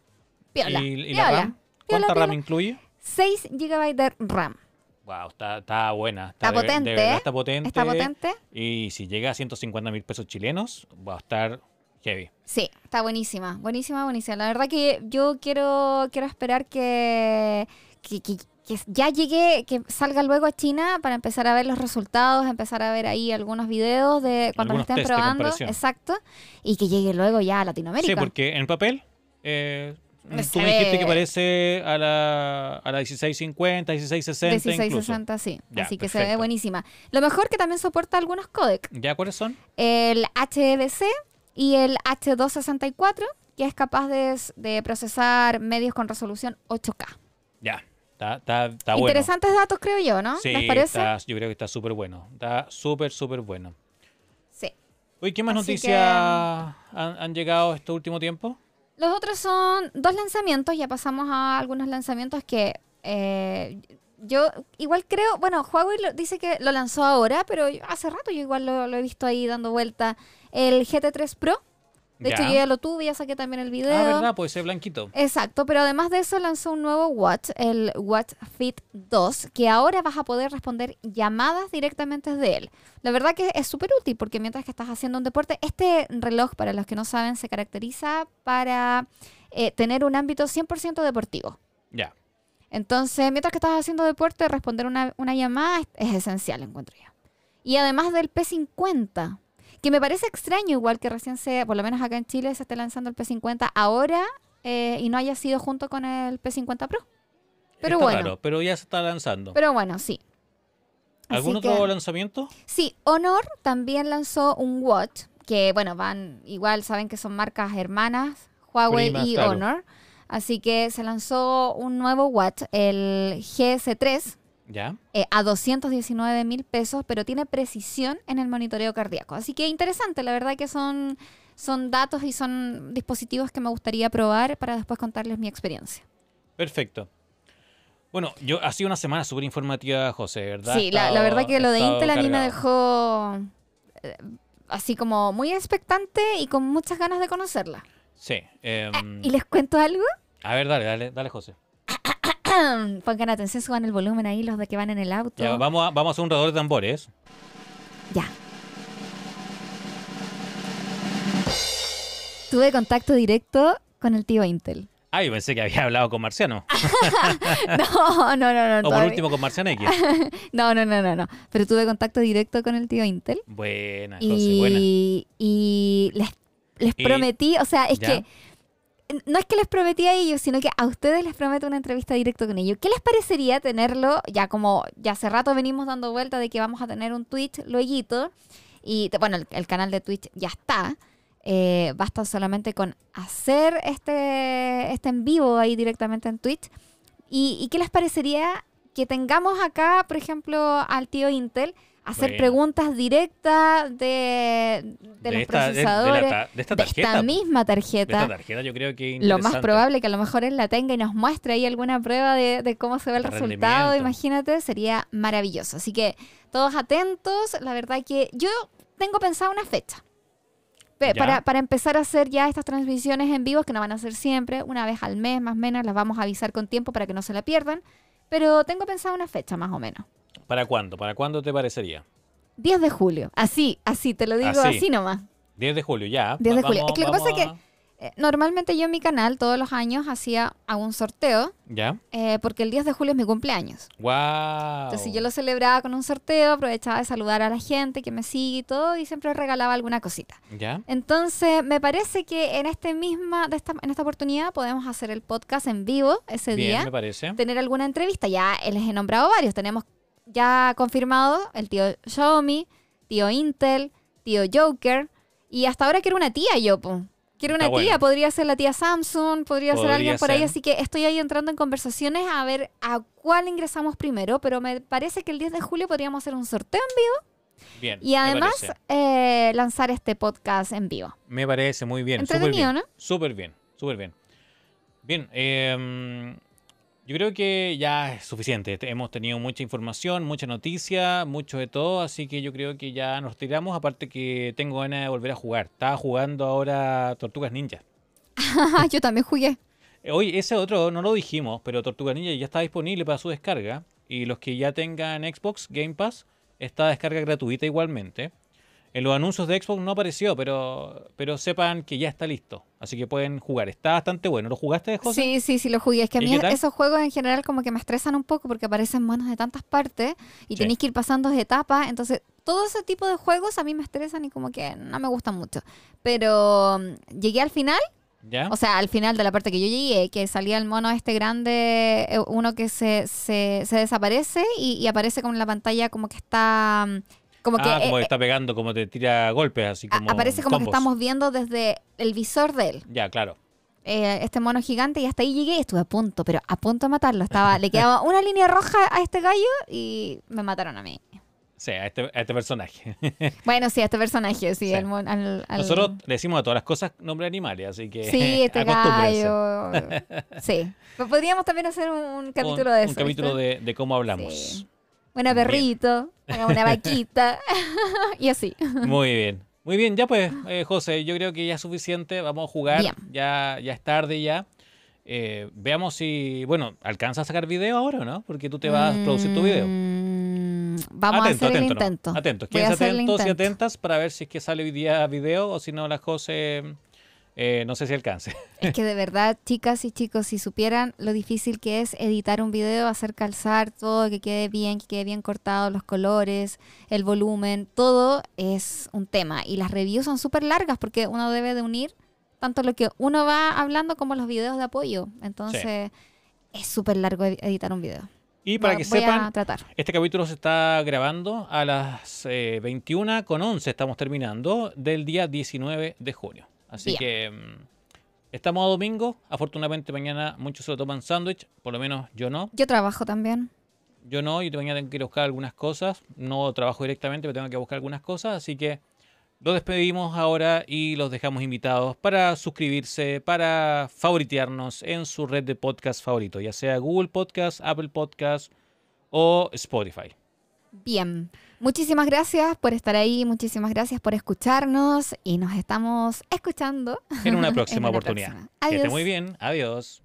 Piola. ¿Y, la RAM? piola, ¿Cuánta RAM piola. incluye? 6 GB de RAM. Wow, está, está buena. Está de potente, de verdad está potente. ¿Está potente? Y si llega a 150 mil pesos chilenos, va a estar heavy. Sí, está buenísima, buenísima, buenísima. La verdad que yo quiero, quiero esperar que, que, que- que ya llegue, que salga luego a China para empezar a ver los resultados, empezar a ver ahí algunos videos de cuando lo estén probando. Exacto. Y que llegue luego ya a Latinoamérica. Sí, porque en papel, eh, tú me dijiste que parece a la, a la 1650, 1660 incluso. 1660, sí. Ya, Así que se ve buenísima. Lo mejor que también soporta algunos codecs. ¿Ya cuáles son? El HEVC y el H264, que es capaz de, de procesar medios con resolución 8K. Ya, está, está, está bueno. Interesantes datos, creo yo, ¿no? Sí, ¿Les parece? está- yo creo que está súper bueno. Está súper, súper bueno. Sí. Oye, ¿qué más Así noticias que- han, han llegado este último tiempo? Los otros son dos lanzamientos, ya pasamos a algunos lanzamientos que eh, yo igual creo, bueno, Huawei lo- dice que lo lanzó ahora, pero hace rato yo igual lo, lo he visto ahí dando vuelta. El GT3 Pro, de hecho yo ya lo tuve, ya saqué también el video. Ah, ¿verdad? Puede ser blanquito. Exacto, pero además de eso lanzó un nuevo watch, el Watch Fit 2, que ahora vas a poder responder llamadas directamente de él. La verdad que es súper útil porque mientras que estás haciendo un deporte, este reloj, para los que no saben, se caracteriza para eh, tener un ámbito 100% deportivo. Ya. Entonces, mientras que estás haciendo deporte, responder una, una llamada es, es esencial, encuentro yo. Y además del P50, que me parece extraño igual que recién se, por lo menos acá en Chile, se esté lanzando el P50 ahora eh, y no haya sido junto con el P50 Pro. Pero Está bueno, raro, pero ya se está lanzando. pero bueno, sí. ¿Algún Así otro que- lanzamiento? Sí, Honor también lanzó un watch que, bueno, van igual, saben que son marcas hermanas, Huawei Primas, y claro. Honor. Así que se lanzó un nuevo watch, el GS3, Ya. eh, a 219 mil pesos, pero tiene precisión en el monitoreo cardíaco. Así que interesante, la verdad que son, son datos y son dispositivos que me gustaría probar para después contarles mi experiencia. Perfecto. Bueno, yo ha sido una semana súper informativa, José, ¿verdad? Sí, la, verdad que lo de Intel a mí me dejó eh, así como muy expectante y con muchas ganas de conocerla. Sí. em, ¿Y les cuento algo? A ver, dale, dale, dale, José. Pongan atención, suban el volumen ahí los de que van en el auto. Ya, vamos, a, vamos a hacer un rador de tambores. Ya. Tuve contacto directo con el tío Intel. Ah, yo pensé que había hablado con Marciano. No, no, no, no. o por último con Marciano X. No, no, no, no, no. Pero tuve contacto directo con el tío Intel. Buena, José, buena. Y, y les, les Y- prometí, o sea, es ¿Ya? que no es que les prometí a ellos, sino que a ustedes les prometo una entrevista directa con ellos. ¿Qué les parecería tenerlo? Ya como ya hace rato venimos dando vuelta de que vamos a tener un Twitch luego. Y bueno, el, canal de Twitch ya está. Eh, basta solamente con hacer este, este en vivo ahí directamente en Twitch. ¿Y, y qué les parecería que tengamos acá, por ejemplo, al tío Intel, hacer Bueno. preguntas directas de, de, los esta, de- de la procesadores, de esta de tarjeta. esta misma De tarjeta? esta tarjeta yo creo que Lo más probable que a lo mejor él la tenga y nos muestre ahí alguna prueba de, cómo se ve el De resultado, imagínate, sería maravilloso. Así que todos atentos, la verdad que yo tengo pensada una fecha. Para, para empezar a hacer ya estas transmisiones en vivo, que no van a ser siempre, una vez al mes más o menos, las vamos a avisar con tiempo para que no se la pierdan. Pero tengo pensado una fecha más o menos. ¿Para cuándo? ¿Para cuándo te parecería? 10 de julio. Así, así, te lo digo Así. así, nomás. 10 de julio, ya. 10 de julio. vamos- Es que lo que pasa es Eh, normalmente yo en mi canal todos los años hacía un sorteo, ¿Ya? eh, porque el 10 de julio es mi cumpleaños. ¡Wow! Entonces yo lo celebraba con un sorteo, aprovechaba de saludar a la gente que me sigue y todo, y siempre regalaba alguna cosita. ¿Ya? Entonces, me parece que en este misma, de esta, en esta oportunidad podemos hacer el podcast en vivo ese Bien, día, me parece. tener alguna entrevista. Ya les he nombrado varios. Tenemos ya confirmado el tío Xiaomi, tío Intel, tío Joker, y hasta ahora quiero una tía yo, po. Quiero una tía, podría ser la tía Samsung, podría, ser alguien por ahí, así que estoy ahí entrando en conversaciones a ver a cuál ingresamos primero, pero me parece que el 10 de julio podríamos hacer un sorteo en vivo Bien. y además eh, lanzar este podcast en vivo. Me parece muy bien. súper Entretenido, bien. ¿no? Súper bien, súper bien. Bien, eh, yo creo que ya es suficiente. Te- Hemos tenido mucha información, mucha noticia, mucho de todo, así que yo creo que ya nos tiramos. Aparte que tengo ganas de volver a jugar. Estaba jugando ahora Tortugas Ninja. yo también jugué. Eh, Oye, ese otro no lo dijimos, pero Tortugas Ninja ya está disponible para su descarga. Y los que ya tengan Xbox Game Pass, está descarga gratuita igualmente. En los anuncios de Xbox no apareció, pero, pero sepan que ya está listo. Así que pueden jugar. Está bastante bueno. ¿Lo jugaste, José? Sí, sí, sí, lo jugué. Es que a ¿Y mí esos juegos en general como que me estresan un poco porque aparecen manos de tantas partes y Sí. tenéis que ir pasando etapas. Entonces, todo ese tipo de juegos a mí me estresan y como que no me gustan mucho. Pero mm, llegué al final, ¿Ya? o sea, al final de la parte que yo llegué, que salía el mono este grande, eh, uno que se, se, se desaparece y, y aparece como en la pantalla como que está... Como que, ah, como eh, que está pegando, como te tira golpes, así como. aparece como que estamos viendo desde el visor de él. Ya, claro. eh, este mono gigante y hasta ahí llegué y estuve a punto, pero a punto de matarlo. Estaba, le quedaba una línea roja a este gallo y me mataron a mí. Sí, a este, a este personaje. Bueno, sí, a este personaje, sí. Sí. al al- al- Nosotros le decimos a todas las cosas nombre de animales, así que. Sí, este gallo. Sí. Pero podríamos también hacer un, un capítulo un, de un eso. capítulo ¿viste? de, de cómo hablamos. Sí. Una perrito, una vaquita y así. Muy bien. Muy bien, ya pues, eh, José, yo creo que ya es suficiente. Vamos a jugar. Bien. Ya, ya es tarde ya. Eh, veamos si, bueno, ¿alcanza a sacar video ahora o no? Porque tú te vas a producir tu video. Mm, Vamos Atento, a hacer el atento, ¿no? intento. Atentos, Voy a quédense el atentos y atentas para ver si es que sale hoy día video o si no la José, eh, no sé si alcance. Es que de verdad, chicas y chicos, si supieran lo difícil que es editar un video, hacer calzar todo, que quede bien, que quede bien cortado, los colores, el volumen, todo es un tema. Y las reviews son súper largas porque uno debe de unir tanto lo que uno va hablando como los videos de apoyo. Entonces, es súper largo ed- editar un video. Y para que sepan. Este capítulo se está grabando a las eh, 21 con 11, estamos terminando, del día 19 de junio. Así que mm, estamos a domingo. Afortunadamente mañana muchos se lo toman sándwich, por lo menos yo no. Yo trabajo también. Yo no, y mañana tengo que ir a buscar algunas cosas. No trabajo directamente, pero tengo que buscar algunas cosas. Así que los despedimos ahora y los dejamos invitados para suscribirse, para favoritearnos en su red de podcast favorito, ya sea Google Podcast, Apple Podcast o Spotify. Bien. Muchísimas gracias por estar ahí, muchísimas gracias por escucharnos y nos estamos escuchando En una próxima una oportunidad. próxima. Que esté Adiós. muy bien. Adiós.